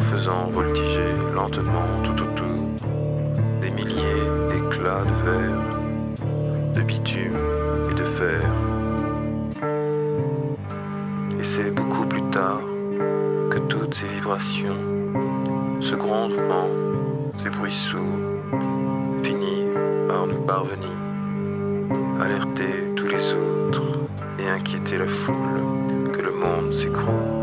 En faisant voltiger lentement tout autour des milliers d'éclats de verre, de bitume et de fer. Et c'est beaucoup plus tard que toutes ces vibrations, ce grondement, ces bruits sourds, finissent par nous parvenir, alerter tous les autres et inquiéter la foule que le monde s'écroule.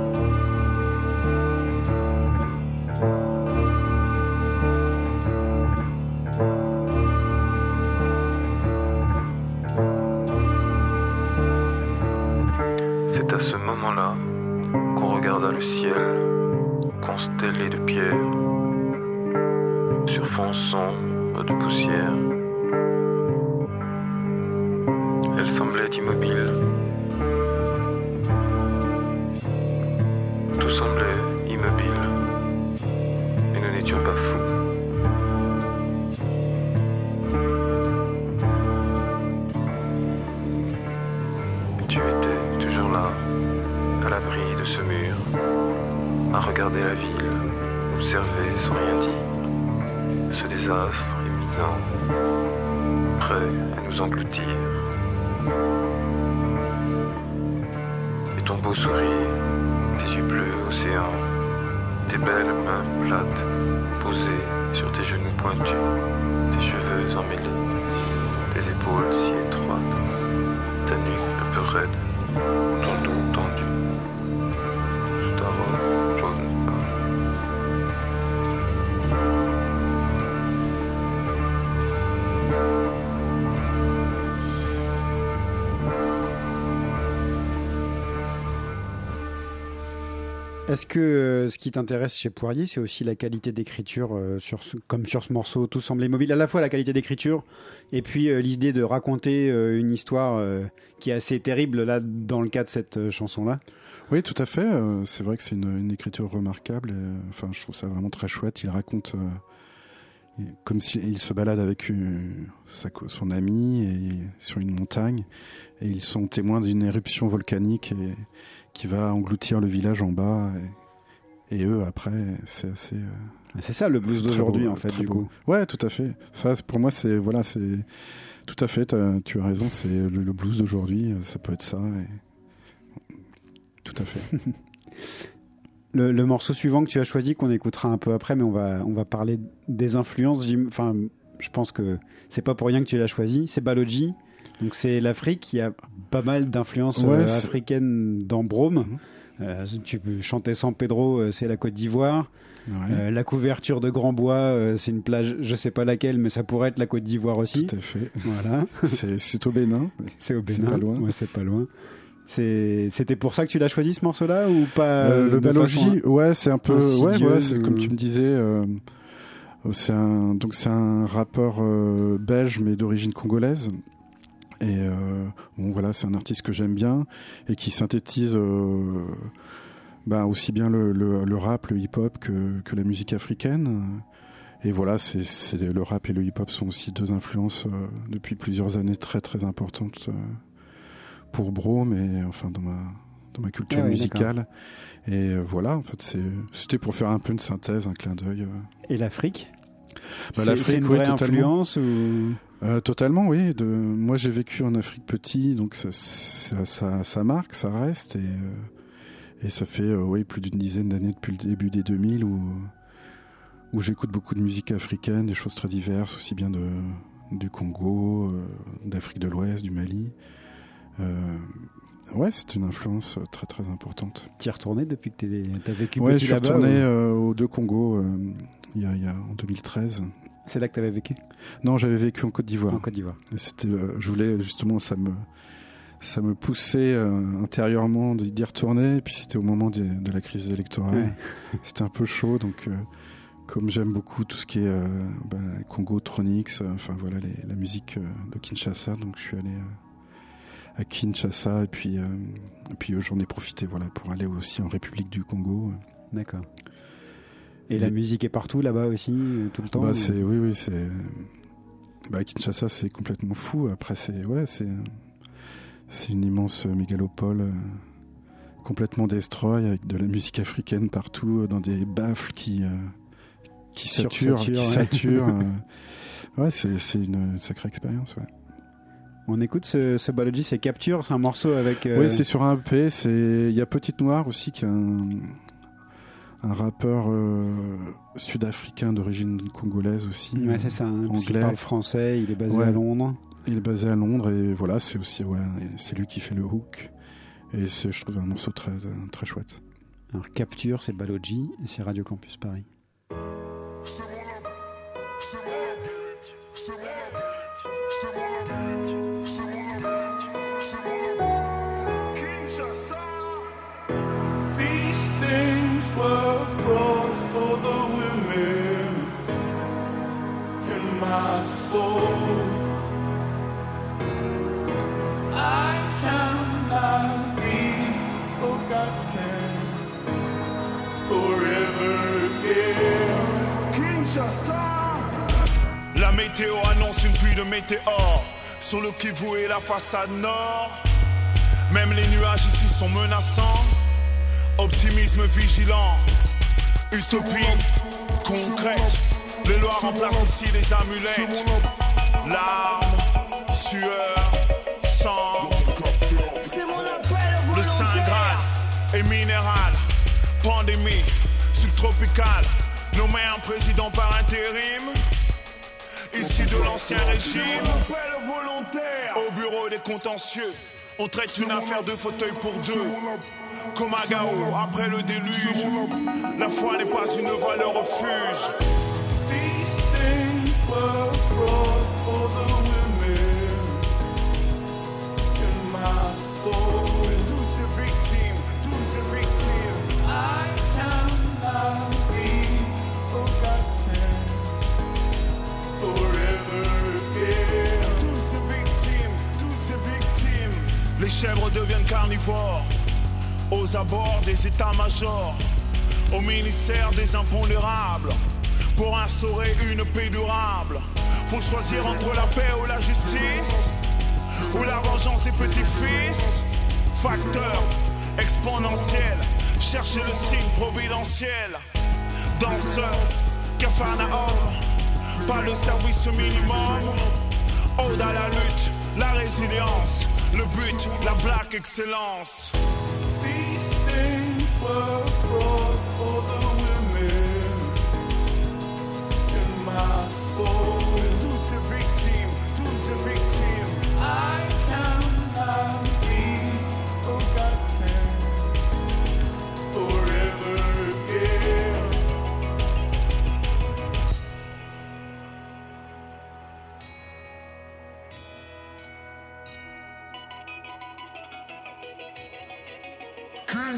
Beau sourire, tes yeux bleus océans, tes belles mains plates Est-ce que euh, ce qui t'intéresse chez Poirier, c'est aussi la qualité d'écriture, euh, comme sur ce morceau Tout semble immobile, à la fois la qualité d'écriture et puis euh, l'idée de raconter une histoire qui est assez terrible là dans le cas de cette chanson-là? Oui, tout à fait. C'est vrai que c'est une, écriture remarquable. et, enfin, je trouve ça vraiment très chouette. Il raconte comme s'il se balade avec son ami et, sur une montagne, et ils sont témoins d'une éruption volcanique qui va engloutir le village en bas. Et, et eux, après, c'est assez. euh, C'est ça le blues d'aujourd'hui en fait du beau. coup. Ouais, tout à fait. Ça, pour moi, c'est voilà, c'est tout à fait. Tu as raison. C'est le, le blues d'aujourd'hui. Ça peut être ça. et- Tout à fait. Le, le morceau suivant que tu as choisi, qu'on écoutera un peu après, mais on va, on va parler des influences. Enfin, je pense que c'est pas pour rien que tu l'as choisi. C'est Balogi. Donc c'est l'Afrique. Il y a pas mal d'influences Ouais, euh, africaines dans Brome. Mhm. Euh, tu peux chanter San Pedro, euh, c'est la Côte d'Ivoire. Ouais. Euh, la couverture de Grand Bois, euh, c'est une plage, je sais pas laquelle, mais ça pourrait être la Côte d'Ivoire aussi. Tout à fait. Voilà, C'est au Bénin. c'est au C'est Bénin. pas loin. Ouais, c'est pas loin. C'était pour ça que tu l'as choisi ce morceau-là ou pas le de façon- Balogi, ouais, c'est un peu, ouais, voilà, ou- comme tu me disais, c'est un, donc c'est un rappeur belge mais d'origine congolaise. Et euh, bon, voilà, c'est un artiste que j'aime bien et qui synthétise euh, bah, aussi bien le, le, le rap, le hip-hop que, que la musique africaine. Et voilà, c'est c'est- le rap et le hip-hop sont aussi deux influences euh, depuis plusieurs années très très importantes euh, pour Brome et enfin dans ma dans ma culture Ah musicale. Et euh, voilà, en fait, c'est- c'était pour faire un peu une synthèse, un clin d'œil. Et l'Afrique? Bah, l'Afrique, oui, totalement. influence ou... Euh, totalement, oui. De... Moi, j'ai vécu en Afrique petit, donc ça, ça, ça, ça marque, ça reste. Et, euh, et ça fait euh, oui, plus d'une dizaine d'années depuis le début des 2000 où, où j'écoute beaucoup de musique africaine, des choses très diverses, aussi bien de, du Congo, d'Afrique de l'Ouest, du Mali. Ouais, c'est une influence très très importante. Tu y es retourné depuis que tu as vécu Ouais, je petit suis là-bas retourné ou- aux deux Congos euh, il y, a, y a, en 2013. C'est là que tu avais vécu? Non, j'avais vécu en Côte d'Ivoire. En Côte d'Ivoire. C'était, euh, je voulais justement, ça me, ça me poussait euh, intérieurement d'y retourner. Et puis c'était au moment de, de la crise électorale. Ouais. C'était un peu chaud, donc euh, comme j'aime beaucoup tout ce qui est euh, bah, Congo, Tronix, enfin voilà les- la musique de Kinshasa, donc je suis allé à Kinshasa et puis, et puis j'en ai profité voilà pour aller aussi en République du Congo. D'accord. Et, la musique est partout là-bas aussi, euh, tout le temps Bah, c'est oui oui c'est bah Kinshasa c'est complètement fou après c'est ouais c'est c'est une immense mégalopole euh, complètement destroy avec de la musique africaine partout euh, dans des baffles qui euh, qui saturent qui ouais. saturent euh. ouais c'est c'est une sacrée expérience ouais On écoute ce, ce c'est Capture, c'est un morceau avec... Oui, c'est sur un EP. Il y a Petite Noire aussi qui est un, un rappeur euh, sud-africain d'origine congolaise aussi. ouais, c'est ça, hein, anglais. parle français, il est basé Ouais. à Londres. Il est basé à Londres et voilà, c'est aussi ouais, c'est lui qui fait le hook. Et c'est je trouve un morceau très très chouette. Alors Capture, c'est Balogi, et c'est Radio Campus Paris. These de météores sur le Kivu et la façade nord. Même les nuages ici sont menaçants. Optimisme vigilant. Utopie concrète. Les lois remplacent ici les amulettes. Larmes, sueur, sang. Le Saint Graal est minéral. Pandémie, subtropical, nommé un président par intérim. Ici de l'ancien régime, au bureau des contentieux, on traite une affaire de fauteuil pour deux. Comme à Gao, après le déluge, la foi n'est pas une valeur refuge. Chèvres deviennent carnivores aux abords des états-majors, au ministère des impondérables. Pour instaurer une paix durable, faut choisir entre la paix ou la justice, ou la vengeance des petits-fils. Facteur exponentiel, cherchez le signe providentiel. Danseur, Capharnaüm, pas le service minimum. Ode à la lutte, la résilience, le but, la black excellence.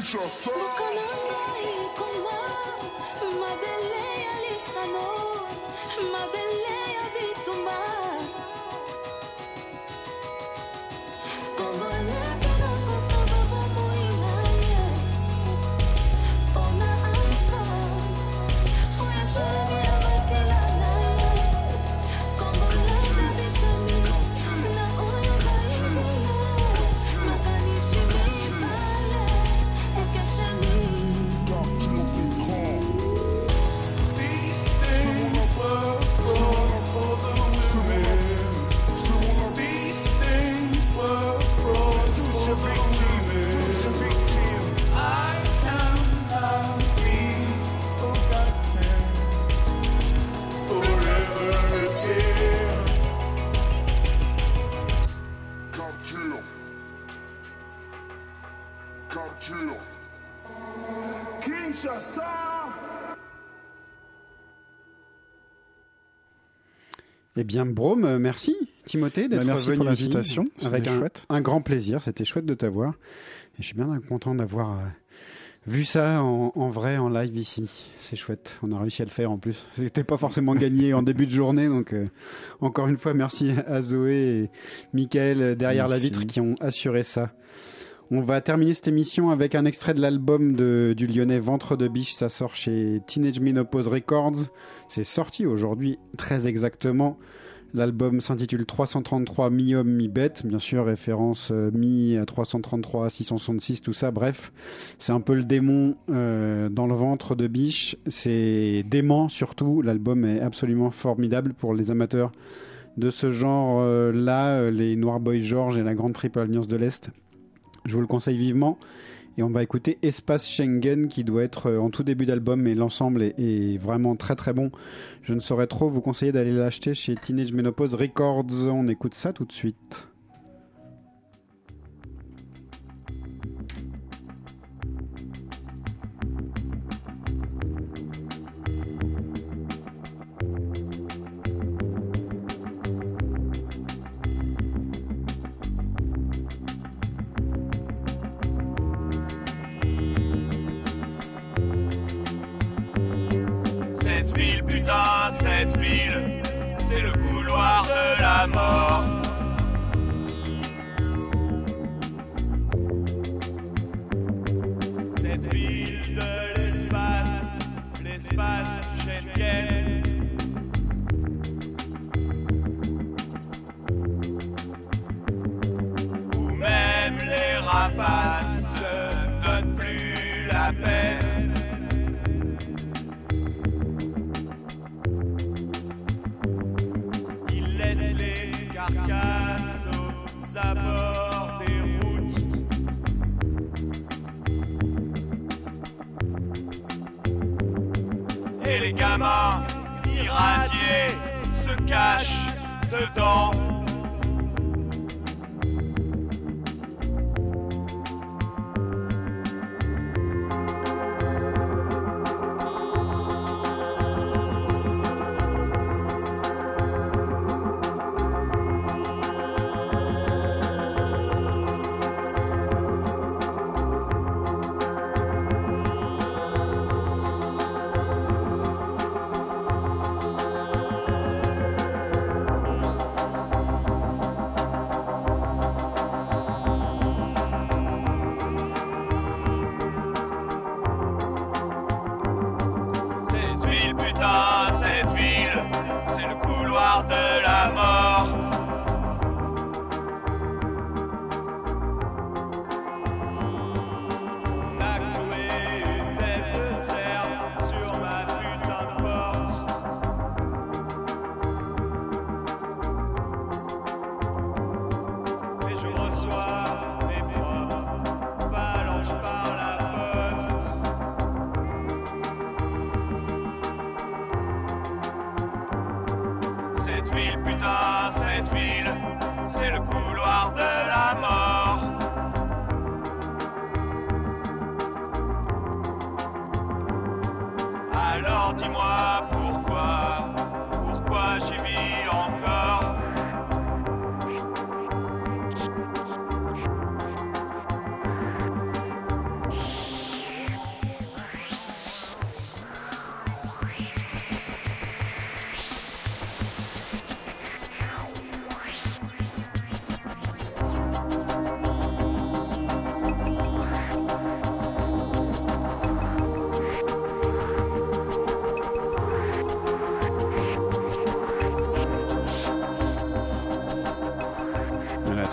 Kinshasa. Mokolongo ekoma mabele ya lisano mabele bien, Brome, euh, merci Timothée d'être Bah, venu pour l'invitation, Avec un, chouette. un grand plaisir, c'était chouette de t'avoir. Et je suis bien content d'avoir euh, vu ça en, en vrai, en live ici. C'est chouette, on a réussi à le faire en plus. C'était pas forcément gagné en début de journée, donc euh, encore une fois, merci à Zoé et Michael derrière la vitre qui ont assuré ça. On va terminer cette émission avec un extrait de l'album du lyonnais Ventre de Biche. Ça sort chez Teenage Menopause Records. C'est sorti aujourd'hui, très exactement. L'album s'intitule 333 mi-homme, mi-bête. Bien sûr, référence euh, mi à 333, 666, tout ça. Bref, c'est un peu le démon euh, dans le ventre de Biche. C'est dément surtout. L'album est absolument formidable pour les amateurs de ce genre-là, les Noir Boy George et la Grande Triple Alliance de l'Est. Je vous le conseille vivement. Et on va écouter Espace Schengen qui doit être euh, en tout début d'album, mais l'ensemble est, est vraiment très très bon. Je ne saurais trop vous conseiller d'aller l'acheter chez Teenage Menopause Records. On écoute ça tout de suite. Putain, cette ville, c'est le couloir de la mort. Cette ville de l'espace, l'espace Schengen. Où même les rapaces ne donnent plus la peine.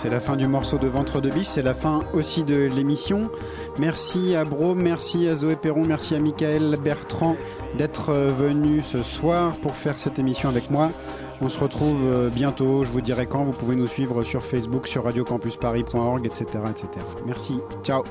C'est la fin du morceau de Ventre de Biche, c'est la fin aussi de l'émission. Merci à Bro, merci à Zoé Perron, merci à Michael Bertrand d'être euh, venu ce soir pour faire cette émission avec moi. On se retrouve euh, bientôt, je vous dirai quand, vous pouvez nous suivre sur Facebook, sur radiocampusparis.org, etc., etc. Merci, ciao